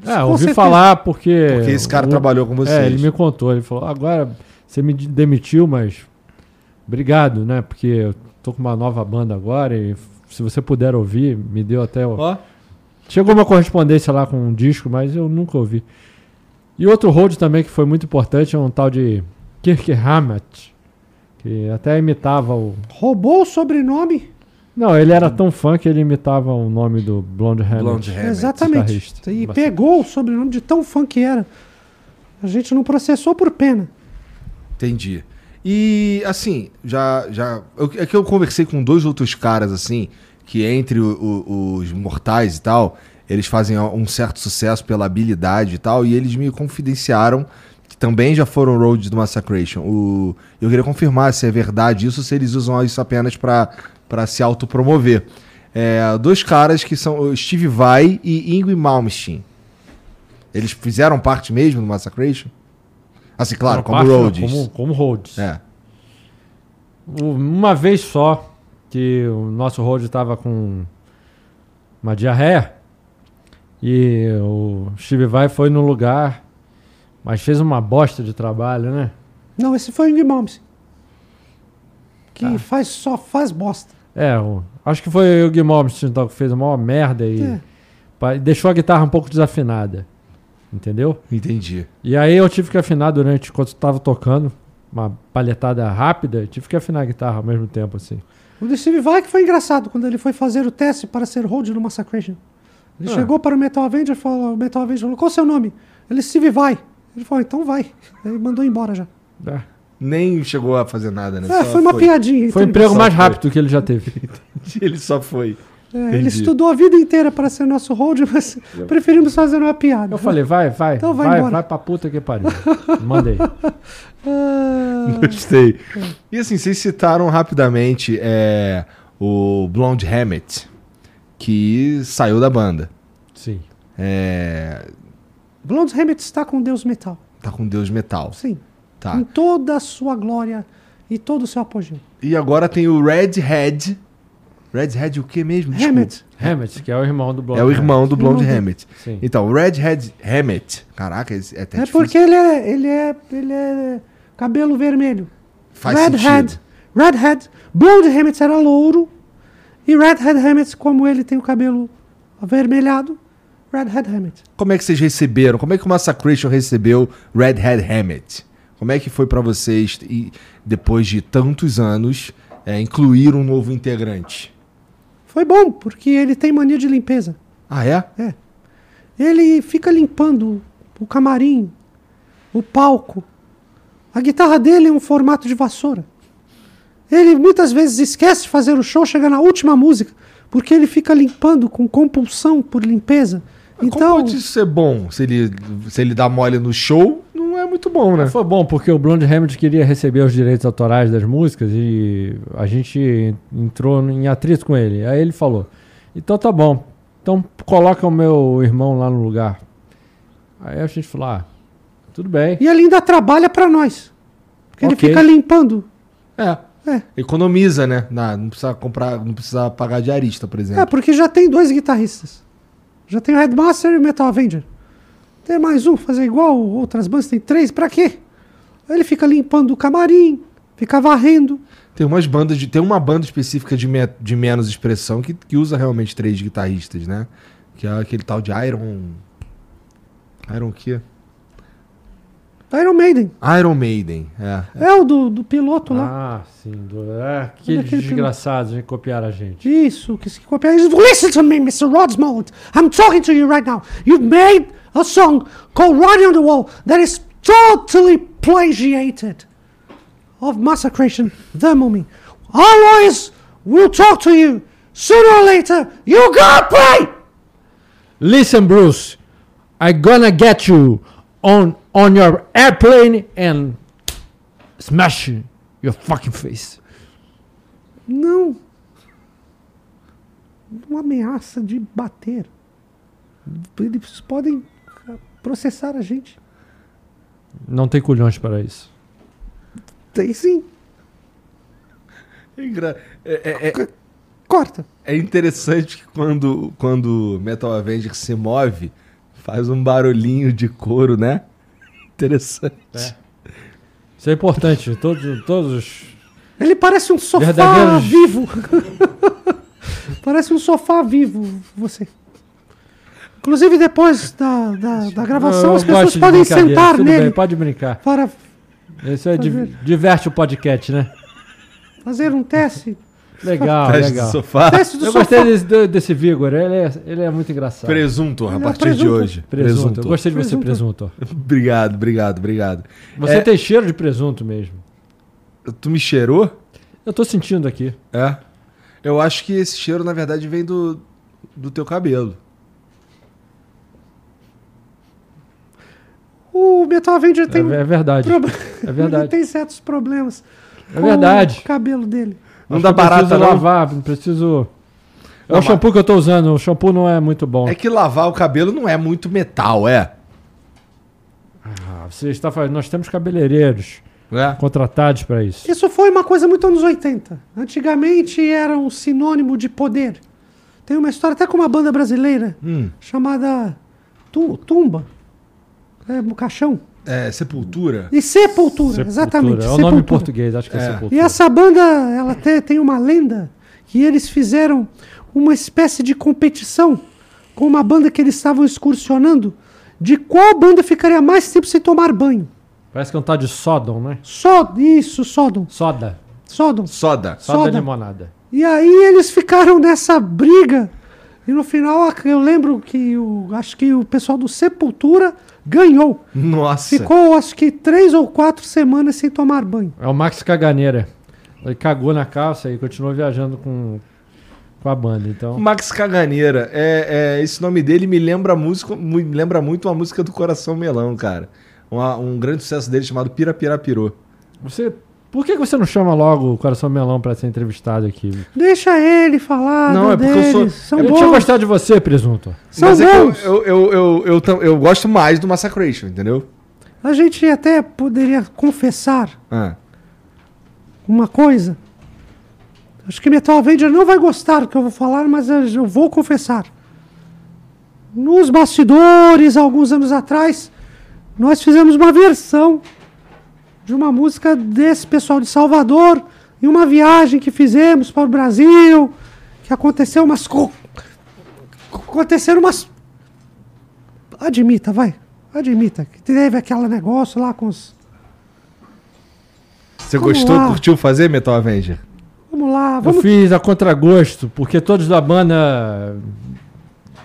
É, Com ouvi certeza. falar porque. Porque esse cara o- trabalhou com vocês. É, ele me contou. Ele falou: agora você me de- demitiu, mas obrigado, né? Porque eu tô com uma nova banda agora e se você puder ouvir, me deu até. o- Ó, Chegou uma correspondência lá com um disco, mas eu nunca ouvi. E outro hold também que foi muito importante é um tal de Kirk Hammett, que até imitava o. Roubou o sobrenome. Não, ele era tão fã que ele imitava o nome do Blonde Hammett. Blonde Hammett. Exatamente. E Bastante. pegou o sobrenome de tão fã que era. A gente não processou por pena. Entendi. E assim, já. já eu- é que eu conversei com dois outros caras, assim, que entre o- o- os mortais e tal, eles fazem um certo sucesso pela habilidade e tal, e eles me confidenciaram que também já foram roads do Massacration. O, eu queria confirmar se é verdade isso, se eles usam isso apenas pra se autopromover. É, dois caras que são Steve Vai e Ingrid Malmsteen. Eles fizeram parte mesmo do Massacration? Assim, claro, como parte não, roads. Como, como roads. É. Uma vez só que o nosso road estava com uma diarreia e o Steve Vai foi no lugar, mas fez uma bosta de trabalho, né? Não, esse foi o Ingrid Malmsteen. Que Ah. faz, só faz bosta. É, o- acho que foi o Gui Malmsteen então, que fez uma merda e É. deixou a guitarra um pouco desafinada. Entendeu? Entendi. E aí eu tive que afinar durante, enquanto estava tocando, uma palhetada rápida, tive que afinar a guitarra ao mesmo tempo, assim. O de Steve Vai que foi engraçado quando ele foi fazer o teste para ser hold no Massacration. Ele Ah. chegou para o Metal Avenger e falou: o Metal Avenger falou, qual o seu nome? Ele Steve Vai. Ele falou, então vai. Aí mandou embora já. É. Nem chegou a fazer nada, né? É, foi uma piadinha. Foi o entre emprego mais foi. rápido que ele já teve. Ele só foi. É, ele estudou a vida inteira para ser nosso hold, mas preferimos fazer uma piada. Eu falei, vai, vai, Então vai vai, embora. vai pra puta que pariu. Mandei. Ah, Gostei. E assim, vocês citaram rapidamente é, o Blonde Hammett, que saiu da banda. Sim. É, Blonde Hammett está com Deus Metal. tá com Deus Metal. Sim. Tá. Em toda a sua glória e todo o seu apogeu. E agora tem o Redhead. Redhead o que mesmo? Hammett. Hammett, que é o irmão do Blonde É o irmão do Blonde Hammett. Sim. Então, o Redhead Hammett. Caraca, é até É difícil. porque ele é, ele é, ele é cabelo vermelho. Faz Redhead. sentido. Redhead. Blonde Hammett era louro. E Redhead Hammett, como ele tem o cabelo avermelhado, Redhead Hammett. Como é que vocês receberam? Como é que o Massacration recebeu Redhead Hammett? Como é que foi pra vocês, e depois de tantos anos, é, incluir um novo integrante? Foi bom, porque ele tem mania de limpeza. Ah, é? Ele fica limpando o camarim, o palco. A guitarra dele é um formato de vassoura. Ele muitas vezes esquece de fazer o show, chega na última música, porque ele fica limpando com compulsão por limpeza. Como Então, pode isso ser bom? Se ele, se ele dá mole no show, é muito bom, né? Foi bom, porque o Blonde Hammett queria receber os direitos autorais das músicas e a gente entrou em atrito com ele. Aí ele falou: Então tá bom, então coloca o meu irmão lá no lugar. Aí a gente falou: Ah, tudo bem. e ele ainda trabalha para nós. Porque ele Ok. fica limpando. É. É. Economiza, né? Na- não precisa comprar, não precisa pagar diarista, por exemplo. É, porque já tem dois guitarristas. Já tem o Headmaster e o Metal Avenger. Tem mais um, fazer igual outras bandas, tem três, pra quê? Aí ele fica limpando o camarim, fica varrendo. Tem umas bandas de. Tem uma banda específica de, me- de menos expressão que, que usa realmente três guitarristas, né? Que é aquele tal de Iron. Iron o quê? Iron Maiden. Iron Maiden. É. É o do, do piloto lá. Ah, sim. Do, é, aqueles Daquele desgraçados que copiaram a gente. Isso, que se copiar. Ele diz, Listen to me, Mr. Rod Smollett. I'm talking to you right now. You've made a song called Writing on the Wall that is totally plagiated of Massacration, The Mummy. Otherwise, we'll talk to you. Sooner or later, you gotta play! Listen, Bruce, I'm gonna get you on on your airplane and smash your fucking face. Não. uma ameaça de bater. Eles podem processar a gente. Não tem culhões para isso. Tem sim. É, é- é- é- Corta. é interessante que quando, quando Metal Avenger se move, faz um barulhinho de couro, né? Interessante. Isso é importante. Todos, todos os Ele parece um sofá Verdadeiros- vivo. parece um sofá vivo, você. Inclusive, depois da, da, da gravação, Eu as pessoas de podem sentar Tudo nele Bem, pode brincar. para Isso é div- Fazer. diverte o podcast, né? fazer um teste. Legal, Teste legal. do sofá. Teste do Eu sofá. gostei desse, desse Vigor. Ele é, ele é muito engraçado. Presunto, a Ele é partir de presunto. hoje. Presunto. Eu gostei de você, Presunto. presunto. Obrigado, obrigado, obrigado. Você É. tem cheiro de presunto mesmo. Tu me cheirou? Eu tô sentindo aqui. É. Eu acho que esse cheiro, na verdade, vem do, do teu cabelo. O Metal Avenger tem, É, é verdade. proble- É verdade. ele tem certos problemas É com verdade. o cabelo dele. Não Acho dá barata, preciso não? lavar, não preciso... É Não, o shampoo que eu tô usando. O shampoo não é muito bom. É que lavar o cabelo não é muito metal, é? Ah, você está fazendo... Nós temos cabeleireiros É. contratados para isso. Isso foi uma coisa muito anos 80. Antigamente era um sinônimo de poder. Tem uma história até com uma banda brasileira Hum. chamada Tu- Tumba. É, um caixão. É, sepultura. E Sepultura, Sepultura. exatamente. É o nome em português, acho que é, É. sepultura. E essa banda, ela te- tem uma lenda que eles fizeram uma espécie de competição com uma banda que eles estavam excursionando de qual banda ficaria mais tempo sem tomar banho. Parece que é um tal de Sodom, né? Só isso, Sodom. Soda. Sodom. Soda. Soda, Soda. limonada. E aí eles ficaram nessa briga. E no final eu lembro que o, acho que o pessoal do Sepultura ganhou. Nossa. Ficou acho que três ou quatro semanas sem tomar banho. É o Max Caganeira. Ele cagou na calça e continuou viajando com, com a banda. Então, Max Caganeira. É, é, esse nome dele me lembra, música, me lembra muito uma música do Coração Melão, cara. Uma- um grande sucesso dele chamado Pira Pira Pirô. você, por que você não chama logo o Coração Melão para ser entrevistado aqui? Deixa ele falar. Não, é porque eu sou- deles. São eu bons. tinha gostado de você, Presunto. São Mas é que eu, bons. eu, eu, eu, eu, tam- eu gosto mais do Massacration, entendeu? A gente até poderia confessar Ah. uma coisa. Acho que Metal Avenger não vai gostar do que eu vou falar, mas eu vou confessar. Nos bastidores, alguns anos atrás, nós fizemos uma versão de uma música desse pessoal de Salvador, em uma viagem que fizemos para o Brasil, que aconteceu umas. co- Aconteceram umas. Admita, vai. Admita. Que teve aquele negócio lá com os. Você Vamos gostou, lá. curtiu fazer Metal Avenger? Vamos lá, Eu vamos fiz a contragosto, porque todos da banda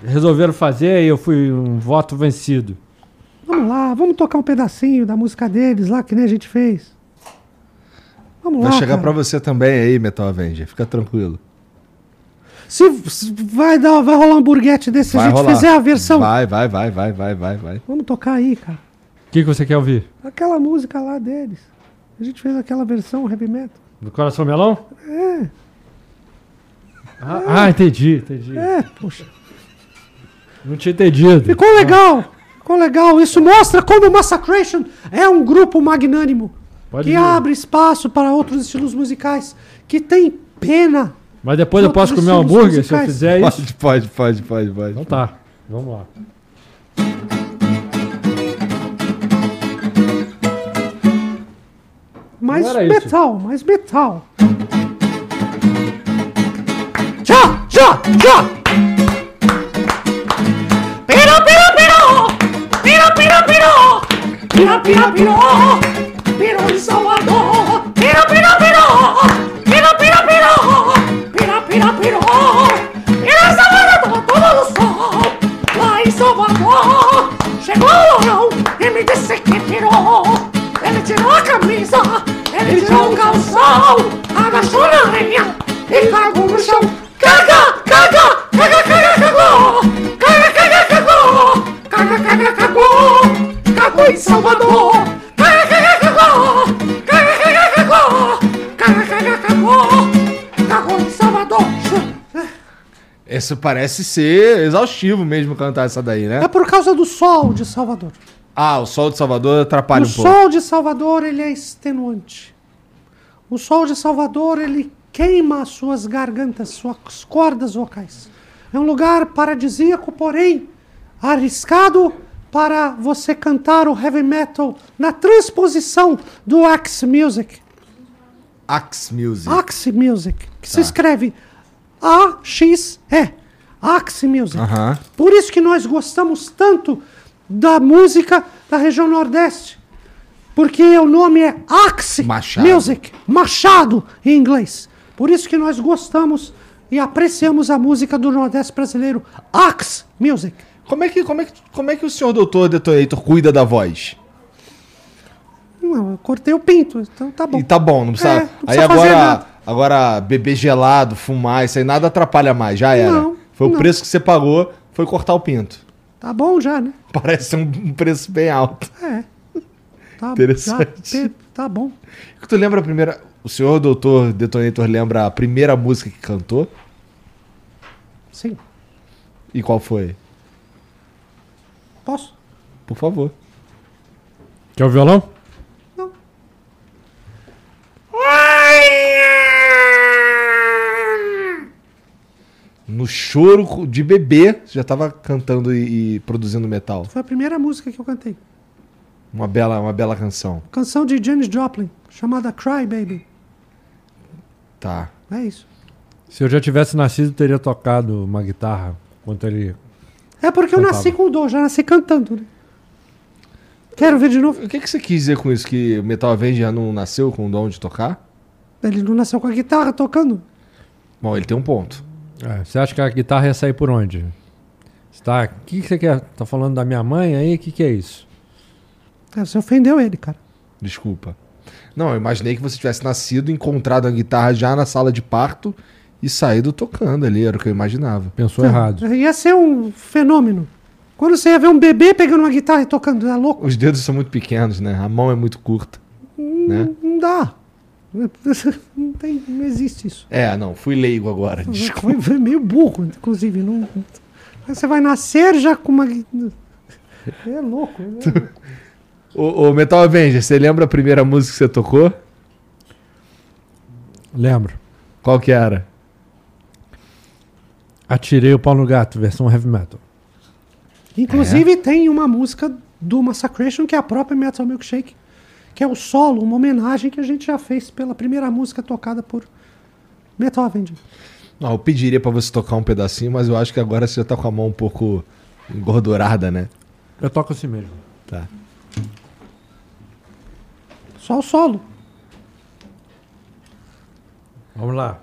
resolveram fazer e eu fui um voto vencido. Vamos lá, vamos tocar um pedacinho da música deles lá, que nem a gente fez. Vamos Vai lá. chegar cara. pra você também aí, Metal Avenger. Fica tranquilo. Se, se vai, dar, vai rolar um burguete desse se a Vai gente rolar. fizer a versão. Vai, vai, vai, vai, vai, vai, vai. Vamos tocar aí, cara. O que, que você quer ouvir? Aquela música lá deles. A gente fez aquela versão heavy metal. Do Coração Melão? É, Ah, ah, entendi, entendi. é, poxa. Não tinha entendido. Ficou legal. Ficou legal. Isso mostra como o Massacration é um grupo magnânimo. Pode que ir. abre espaço para outros estilos musicais. Que tem pena. Mas depois eu posso comer um hambúrguer se eu musicais. fizer isso? Pode, pode, pode, pode, pode. Então tá, vamos lá. Mais era isso. metal, mais metal. Já, já, já! Pira, pira, pirou! Pira, pira, pirou! Pira, pira, pirou! Pirou em Salvador! Pira, pira, pirou! Pira, pira, pirou! Pira, pira, pirou! Pira em Salvador, todo no sol! Lá em Salvador! Chegou o Lourão e me disse que pirou! Ele tirou a camisa, ele tirou o calção, agachou na areia e cagou no chão. Caga, caga, caga, caga, cagou! Cagou em Salvador! Caga, caga, cagou! Caga, caga, cagou! Caga, caga, cagou! Cagou em Salvador! Parece, ser exaustivo mesmo cantar essa daí, né? É por causa do sol de Salvador. Ah, o sol de Salvador atrapalha o um pouco. sol de Salvador, ele é extenuante. O sol de Salvador, ele queima as suas gargantas, suas cordas vocais. É um lugar paradisíaco, porém arriscado para você cantar o heavy metal na transposição do Axe Music. Axe Music. Axe Music, que se Tá. escreve A-X-E. Axe Music. Por isso que nós gostamos tanto da música da região Nordeste. Porque o nome é Axe Machado. Music, Machado em inglês. Por isso que nós gostamos e apreciamos a música do Nordeste brasileiro, Axe Music. Como é, que, como, é que, como é que o senhor doutor Detonator cuida da voz? Não, eu cortei o pinto, então tá bom. E tá bom, não precisa. É, não aí precisa fazer agora, agora, beber gelado, fumar, isso aí nada atrapalha mais, já era. Não, foi o não. preço que você pagou, foi cortar o pinto. Tá bom já, né? Parece um preço bem alto. É. Tá, Interessante. já, tá bom. Tu lembra a primeira. O senhor doutor Detonator lembra a primeira música que cantou? Sim. E qual foi? Posso? Por favor. Quer o violão? No choro de bebê, você já tava cantando e, e produzindo metal. Foi a primeira música que eu cantei. Uma bela, uma bela canção. Canção de Janis Joplin, chamada Cry Baby. Tá. É isso. Se eu já tivesse nascido, teria tocado uma guitarra enquanto ele. É porque eu Cantava. nasci com o dom, já nasci cantando, né? Quero ver de novo? O que, que você quis dizer com isso? Que o Metal Avenger não nasceu com o dom de tocar? Ele não nasceu com a guitarra tocando. Bom, ele tem um ponto. É, você acha que a guitarra ia sair por onde? Você tá. O que, que você quer? Tá falando da minha mãe aí? O que, que é isso? É, Você ofendeu ele, cara. Desculpa. Não, eu imaginei que você tivesse nascido, encontrado a guitarra já na sala de parto e saído tocando ali. Era o que eu imaginava. Pensou errado. Ia ser um fenômeno. Quando você ia ver um bebê pegando uma guitarra e tocando, é louco? Os dedos são muito pequenos, né? A mão é muito curta. Né? Não dá. Não, tem, não existe isso. É, não, fui leigo agora. Desculpa. Foi, foi meio burro, inclusive. Não, você vai nascer já com uma. É louco. né? Ô, ô, Metal Avenger, você lembra a primeira música que você tocou? Lembro. Qual que era? Atirei o pau no gato, versão heavy metal. Inclusive, tem uma música do Massacration que é a própria Metal Milkshake, que é o solo, uma homenagem que a gente já fez pela primeira música tocada por Metal Avenger. Não, eu pediria pra você tocar um pedacinho, mas eu acho que agora você já tá com a mão um pouco engordurada, né? Eu toco assim mesmo. Tá. Só o solo. Vamos lá.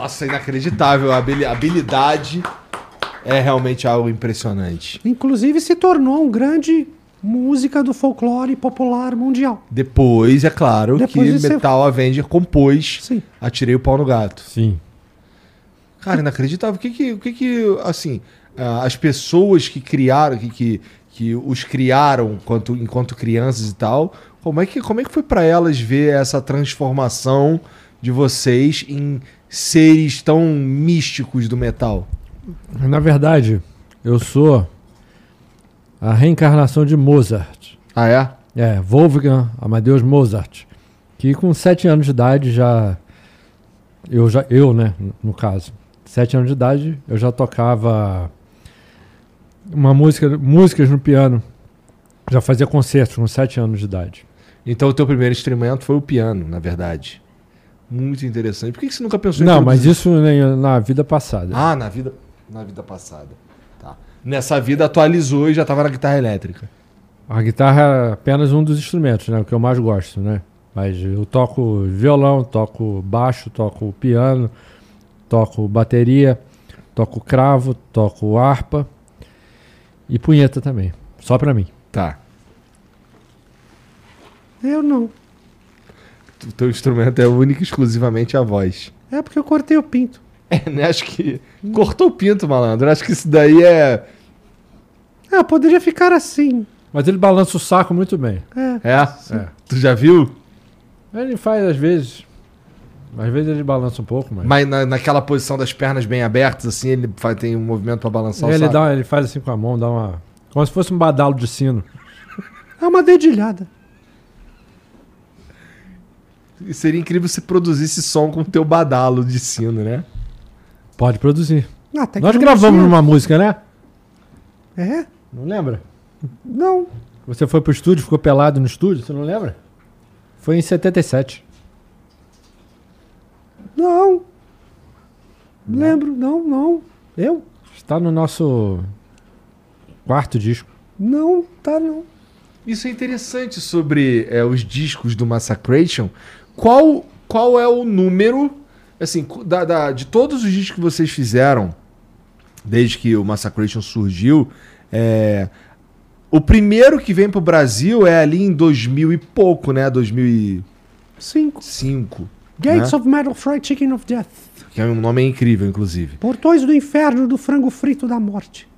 Nossa, inacreditável. A habili- habilidade é realmente algo impressionante. Inclusive, se tornou um grande música do folclore popular mundial. Depois, é claro, Depois que de ser- Metal Avenger compôs Sim. Atirei o pau no gato. Sim. Cara, inacreditável. O que que, o que, que assim, ah, as pessoas que criaram, que, que, que os criaram enquanto, enquanto crianças e tal, como é que, como é que foi pra elas ver essa transformação de vocês em seres tão místicos do metal? Na verdade, eu sou a reencarnação de Mozart. Ah, é? É, Wolfgang Amadeus Mozart. Que com sete anos de idade já. Eu, já, eu né, no caso. Sete anos de idade, eu já tocava uma música, músicas no piano. Já fazia concertos com sete anos de idade. Então o teu primeiro instrumento foi o piano, na verdade. Muito interessante. Por que você nunca pensou em Não, mas introduzir- isso na, na vida passada. Ah, na vida, na vida passada. Tá. Nessa vida atualizou e já tava na guitarra elétrica. A guitarra é apenas um dos instrumentos, né? O que eu mais gosto, né? Mas eu toco violão, toco baixo, toco piano, toco bateria, toco cravo, toco harpa e punheta também. Só pra mim. Tá. Eu não. O teu instrumento é único e exclusivamente a voz. É porque eu cortei o pinto. É, né? Acho que. Cortou o pinto, malandro. Acho que isso daí é. É, poderia ficar assim. Mas ele balança o saco muito bem. É. É? É. Tu já viu? Ele faz às vezes. Às vezes ele balança um pouco, mas. Mas na, naquela posição das pernas bem abertas, assim, ele faz, tem um movimento pra balançar o ele, saco. dá, ele faz assim com a mão, dá uma. Como se fosse um badalo de sino. É uma dedilhada. E Seria incrível se produzisse som com o teu badalo de sino, né? Pode produzir. Ah, Nós gravamos uma música, né? É? Não lembra? Não. Você foi pro estúdio, ficou pelado no estúdio, você não lembra? Foi em 77. Não. Lembro. Não, não. Eu? Está no nosso quarto disco. Não, tá não. Isso é interessante sobre é, os discos do Massacration. Qual, qual é o número, assim, da, da- de todos os discos que vocês fizeram, desde que o Massacration surgiu, é, o primeiro que vem pro Brasil é ali em 2000 e pouco, né? 2005, Cinco. Gates né? of Metal Fried Chicken of Death. que é um nome incrível, inclusive. Portões do Inferno do Frango Frito da Morte.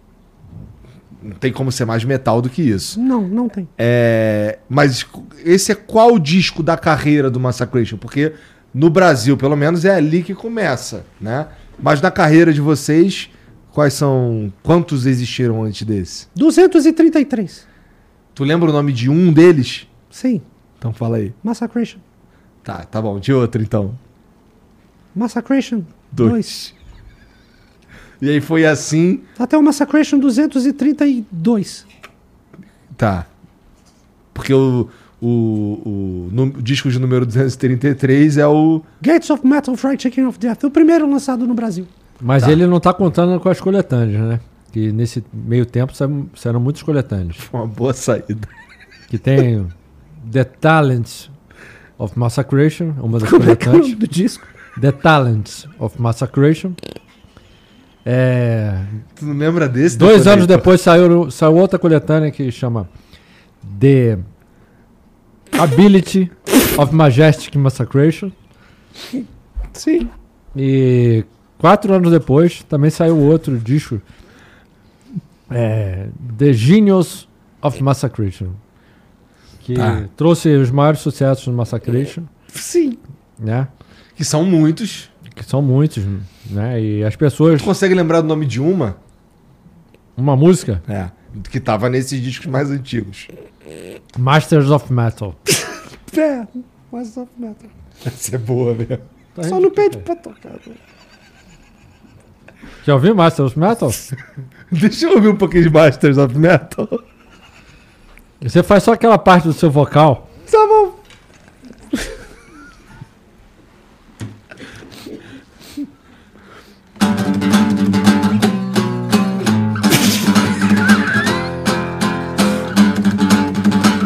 Não tem como ser mais metal do que isso. Não, não tem. É, mas esse é qual disco da carreira do Massacration? Porque no Brasil, pelo menos, é ali que começa, né? Mas na carreira de vocês, quais são. Quantos existiram antes desse? 233. Tu lembra o nome de um deles? Sim. Então fala aí. Massacration. Tá, tá bom. De outro, então. Massacration Dois. 2. E aí foi assim. Até o Massacration 232. Tá. Porque o, o, o, nu- o disco de número 233 é o. Gates of Metal Fried Chicken of Death. O primeiro lançado no Brasil. Mas Tá. ele não tá contando com as coletâneas, né? Que nesse meio tempo saíram- muitos coletâneos. Uma boa saída. Que tem The Talents of Massacration, uma das Como é que é o nome coletâneas. do disco? The Talents of Massacration. É, Tu não lembra desse? dois anos depois saiu, saiu outra coletânea que chama The Ability of Majestic Massacration. Sim. E quatro anos depois também saiu outro disco, é, The Genius of Massacration, que Tá. trouxe os maiores sucessos do Massacration, Sim. né? Que são muitos. Que são muitos, né? E as pessoas, Tu consegue lembrar do nome de uma? uma música, É. Que tava nesses discos mais antigos. Masters of Metal. É. Mas of Metal. Essa é boa mesmo. Tá Só não pede pra tocar. né? Já ouviu Masters of Metal? Deixa eu ouvir um pouquinho de Masters of Metal. Você faz só aquela parte do seu vocal. Tá bom.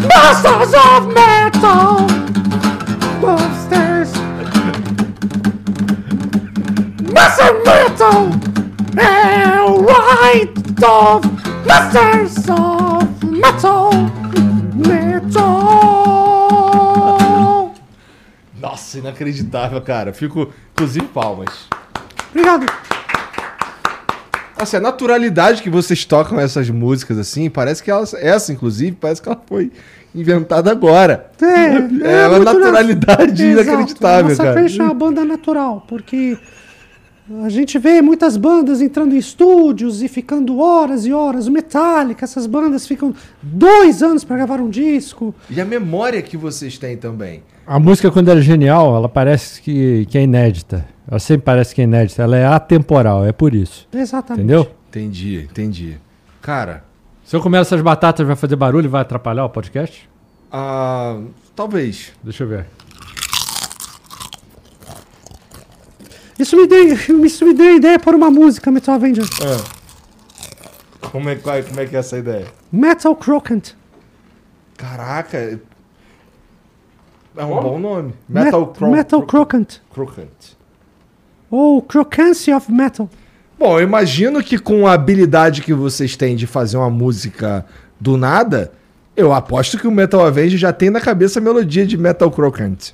Masters of Metal! Monsters! Master Metal! Alright of Masters of Metal! Metal! Nossa, inacreditável, cara. Fico, inclusive, palmas. Obrigado. Nossa, a naturalidade que vocês tocam essas músicas assim, parece que elas, essa, inclusive, parece que ela foi inventada agora. É, É uma muito naturalidade na- inacreditável, Exato. cara. Massacration é uma banda natural, porque a gente vê muitas bandas entrando em estúdios e ficando horas e horas. O Metallica, essas bandas ficam dois anos para gravar um disco. E a memória que vocês têm também. A música, quando ela é genial, ela parece que, que é inédita. Ela sempre parece que é inédita. Ela é atemporal, é por isso. Exatamente. Entendeu? Entendi, entendi. Cara, Se eu comer essas batatas, vai fazer barulho e vai atrapalhar o podcast? ah, talvez. Deixa eu ver. Isso me, deu, isso me deu a ideia por uma música Metal Avenger. Como é, é- como é que é essa ideia? Metal Crocant. Caraca. É um bom nome. Met- Metal, Cro Metal Cro Crocant. Crocant. Ou Crocance of Metal. Bom, eu imagino que com a habilidade que vocês têm de fazer uma música do nada, eu aposto que o Metal Avenger já tem na cabeça a melodia de Metal Crocant.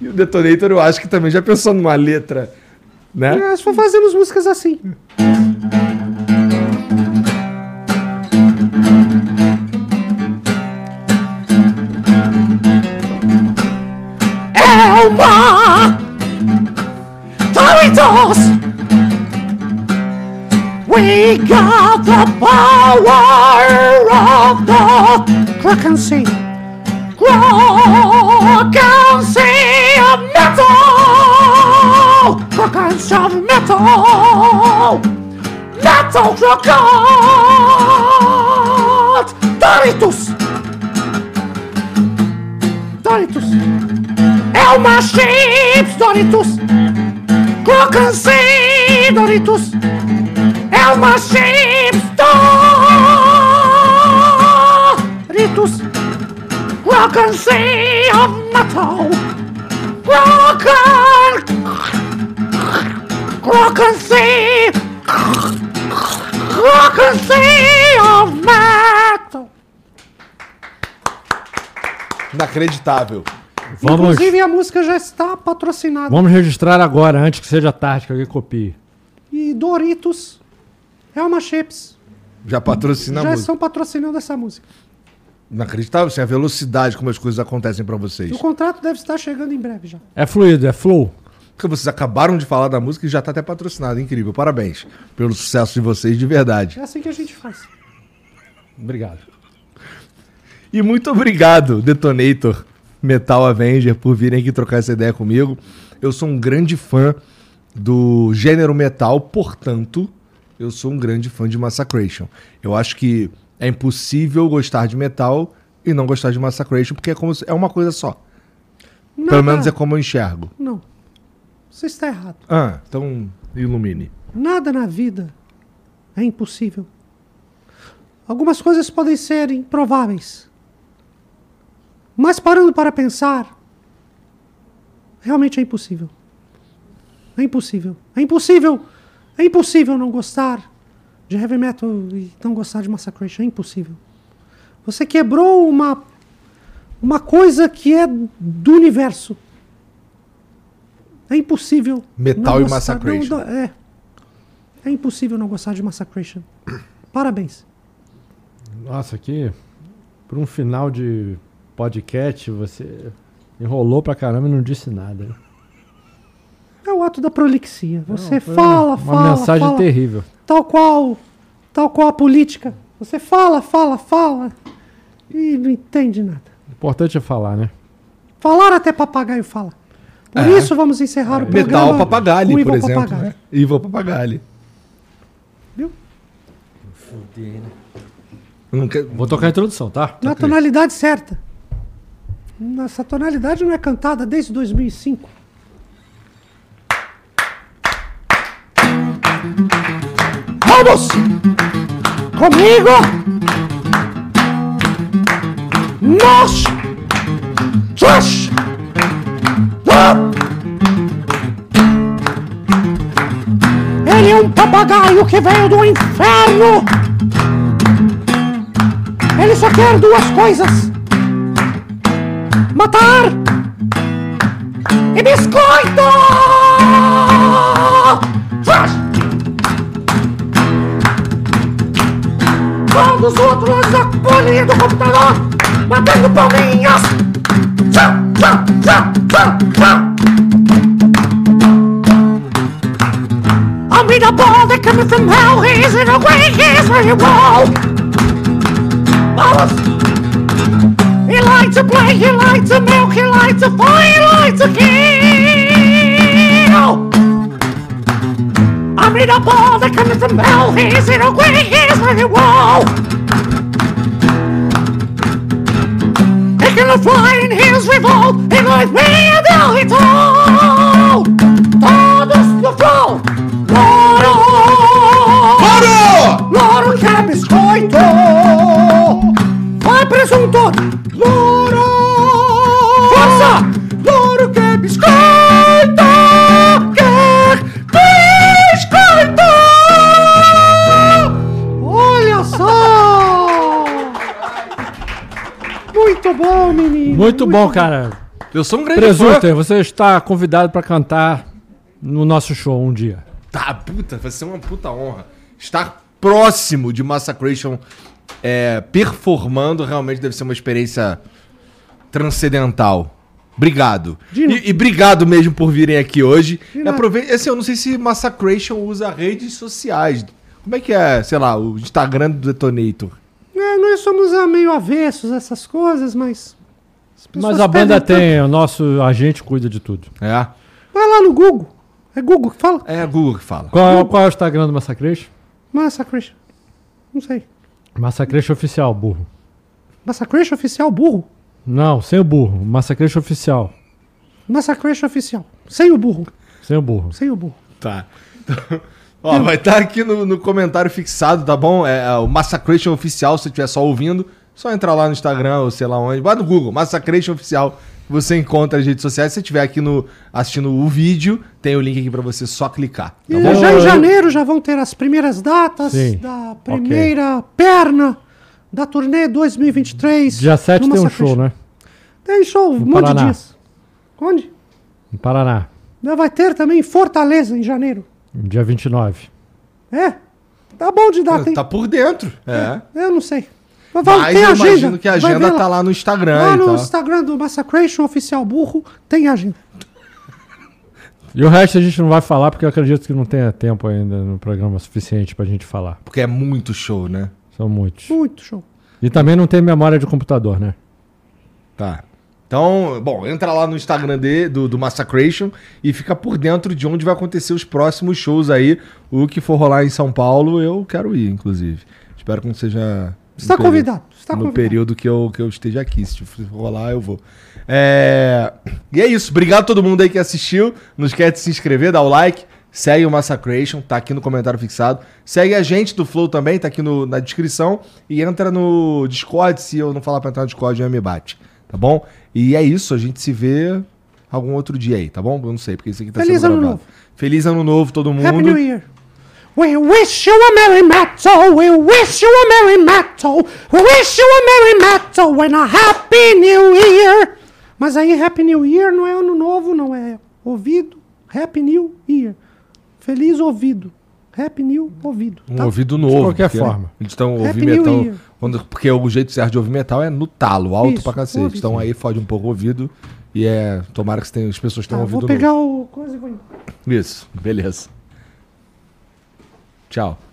E o Detonator eu acho que também já pensou numa letra Né? É, só fazemos músicas assim. Elma Doritos We got the power of the Kraken Sea. Of metal. Kraken of metal. Metal Kraken Doritos Elma Chips Doritos. Sea Doritos. Elma Chips Doritos. Sea of Kraken Sea Kraken Sea of metal Inacreditável. Vamos, Inclusive a música já está patrocinada. vamos registrar agora, antes que seja tarde, que alguém copie. E Doritos, Elma Chips, Já patrocina a já estão patrocinando essa música. Inacreditável, assim, a velocidade como as coisas acontecem pra vocês. O contrato deve estar chegando em breve já. É fluido, é flow. Porque vocês acabaram de falar da música e já tá até patrocinado. Incrível. Parabéns pelo sucesso de vocês de verdade. É assim que a gente faz. Obrigado. E muito obrigado, Detonator Metal Avenger, por virem aqui trocar essa ideia comigo. Eu sou um grande fã do gênero metal, portanto, eu sou um grande fã de Massacration. Eu acho que é impossível gostar de metal e não gostar de Massacration, porque é, como se- é uma coisa só. Pelo menos é como eu enxergo. Não. Você está errado. Ah, então ilumine. Nada na vida é impossível. Algumas coisas podem ser improváveis. Mas parando para pensar, realmente é impossível. É impossível. É impossível. É impossível não gostar de heavy metal e não gostar de Massacration. É impossível. Você quebrou uma uma coisa que é do universo. É impossível. Metal não e gostar- Massacration. não- é. É impossível não gostar de Massacration. Parabéns. Nossa, aqui, por um final de podcast, você enrolou pra caramba e não disse nada. né? É o ato da prolixia. Você Não, fala, uma, fala, Uma mensagem fala, terrível. tal qual, tal qual a política. Você fala, fala, fala e não entende nada. O importante é falar, né? Falar até papagaio fala. Por É. isso vamos encerrar o programa. Metal Papagalli, com por exemplo. Papagaio. Né? Ivan Papagalli. Viu? Não quer- Vou tocar a introdução, tá? Na tonalidade certa. Essa tonalidade não é cantada desde 2005. Vamos! Comigo! Nós! Trash! Ele é um papagaio que veio do inferno! Ele só quer duas coisas: matar e biscoito! Trash! Todos os outros da bolinha do computador batendo palminhas! Tchá, tchá, tchá, tchá, tchá. I'll meet a ball that coming from hell. He's in a way, he's very wall. Vamos! He likes to play, he likes to milk, he likes to fight, he likes to kill! I mean a ball that coming from hell, he's in a way, he's very wall! He can fly in his revolt, he likes me and now he told! Todos no flow! Loro! Parou! Loro que é biscoito! Vai, presunto! Loro! Força! Loro que biscoito! Que biscoito! Olha só! Muito bom, menino! Muito bom, cara. Eu sou um grande fã. Presunter, você está convidado pra cantar no nosso show um dia. Tá, puta, vai ser uma puta honra. Estar próximo de Massacration é, performando realmente deve ser uma experiência transcendental. Obrigado. E, e obrigado mesmo por virem aqui hoje. Aproveita, assim, eu não sei se Massacration usa redes sociais. Como é que é, sei lá, o Instagram do Detonator? É, nós somos ah, meio avessos a essas coisas, mas. Mas a banda tem, o nosso agente cuida de tudo. É? tanto. Vai lá no Google. É Google que fala? É a Google que fala. Qual, é- qual é o Instagram do Massacration? Massacration. Não sei. Massacration Oficial, burro. Massacration oficial burro. Não, sem o burro. Massacration Oficial. Massacration oficial. Sem o burro. Sem o burro. Sem o burro. Tá. Então, ó, vai estar aqui no, no comentário fixado, tá bom? É, é o Massacration Oficial, se você estiver só ouvindo, só entrar lá no Instagram ou sei lá onde. Vai no Google, Massacration Oficial. Você encontra as redes sociais. Se você estiver aqui no, assistindo o vídeo, tem o link aqui pra você só clicar. Tá E bom? já em janeiro já vão ter as primeiras datas Sim. da primeira perna da turnê 2023. Dia 7 no tem um show, né? Tem show, um monte de dias. Onde? Em Paraná. Vai ter também em Fortaleza em janeiro. Dia 29. É? Tá bom de data, hein? Tá por dentro. É. Eu não sei. Mas vai Mas ter eu agenda. imagino que a Vai agenda ver tá lá no Instagram Lá no. Instagram do Massacration Oficial Burro tem agenda. E o resto a gente não vai falar porque eu acredito que não tenha tempo ainda no programa suficiente pra gente falar. Porque é muito show, né? São muitos. Muito show. E também não tem memória de computador, né? Tá. Então, bom, entra lá no Instagram de, do, do Massacration e fica por dentro de onde vai acontecer os próximos shows aí. O que for rolar em São Paulo, eu quero ir, inclusive. Espero que não seja. Está convidado. Está no convidado. período que eu, que eu esteja aqui. Se for rolar, eu vou. É... E é isso. Obrigado a todo mundo aí que assistiu. Não esquece de se inscrever, dar o like. Segue o Massacration, tá aqui no comentário fixado. Segue a gente do Flow também, tá aqui no- na descrição. E entra no Discord, se eu não falar pra entrar no Discord, já me bate. Tá bom? E é isso, a gente se vê algum outro dia aí, tá bom? Eu não sei, porque isso aqui tá Feliz sendo ano gravado. novo. Feliz ano novo, todo mundo. Happy New Year. We wish you a Merry Metal. We wish you a Merry Metal. We wish you a Merry Metal and a Happy New Year. Mas aí Happy New Year não é ano novo, não é ouvido. Happy New Year. Feliz ouvido. Happy New ouvido. Um tá? ouvido novo. De qualquer porque, forma. Eles estão ouvindo metal. Quando- porque o jeito certo de ouvir metal é no talo, alto Isso, pra cacete. ouve, Então aí fode um pouco o ouvido. E é. Tomara que você tenha- as pessoas Tá, tenham vou ouvido pegar o coisa e vou novo. Isso, beleza. Tchau.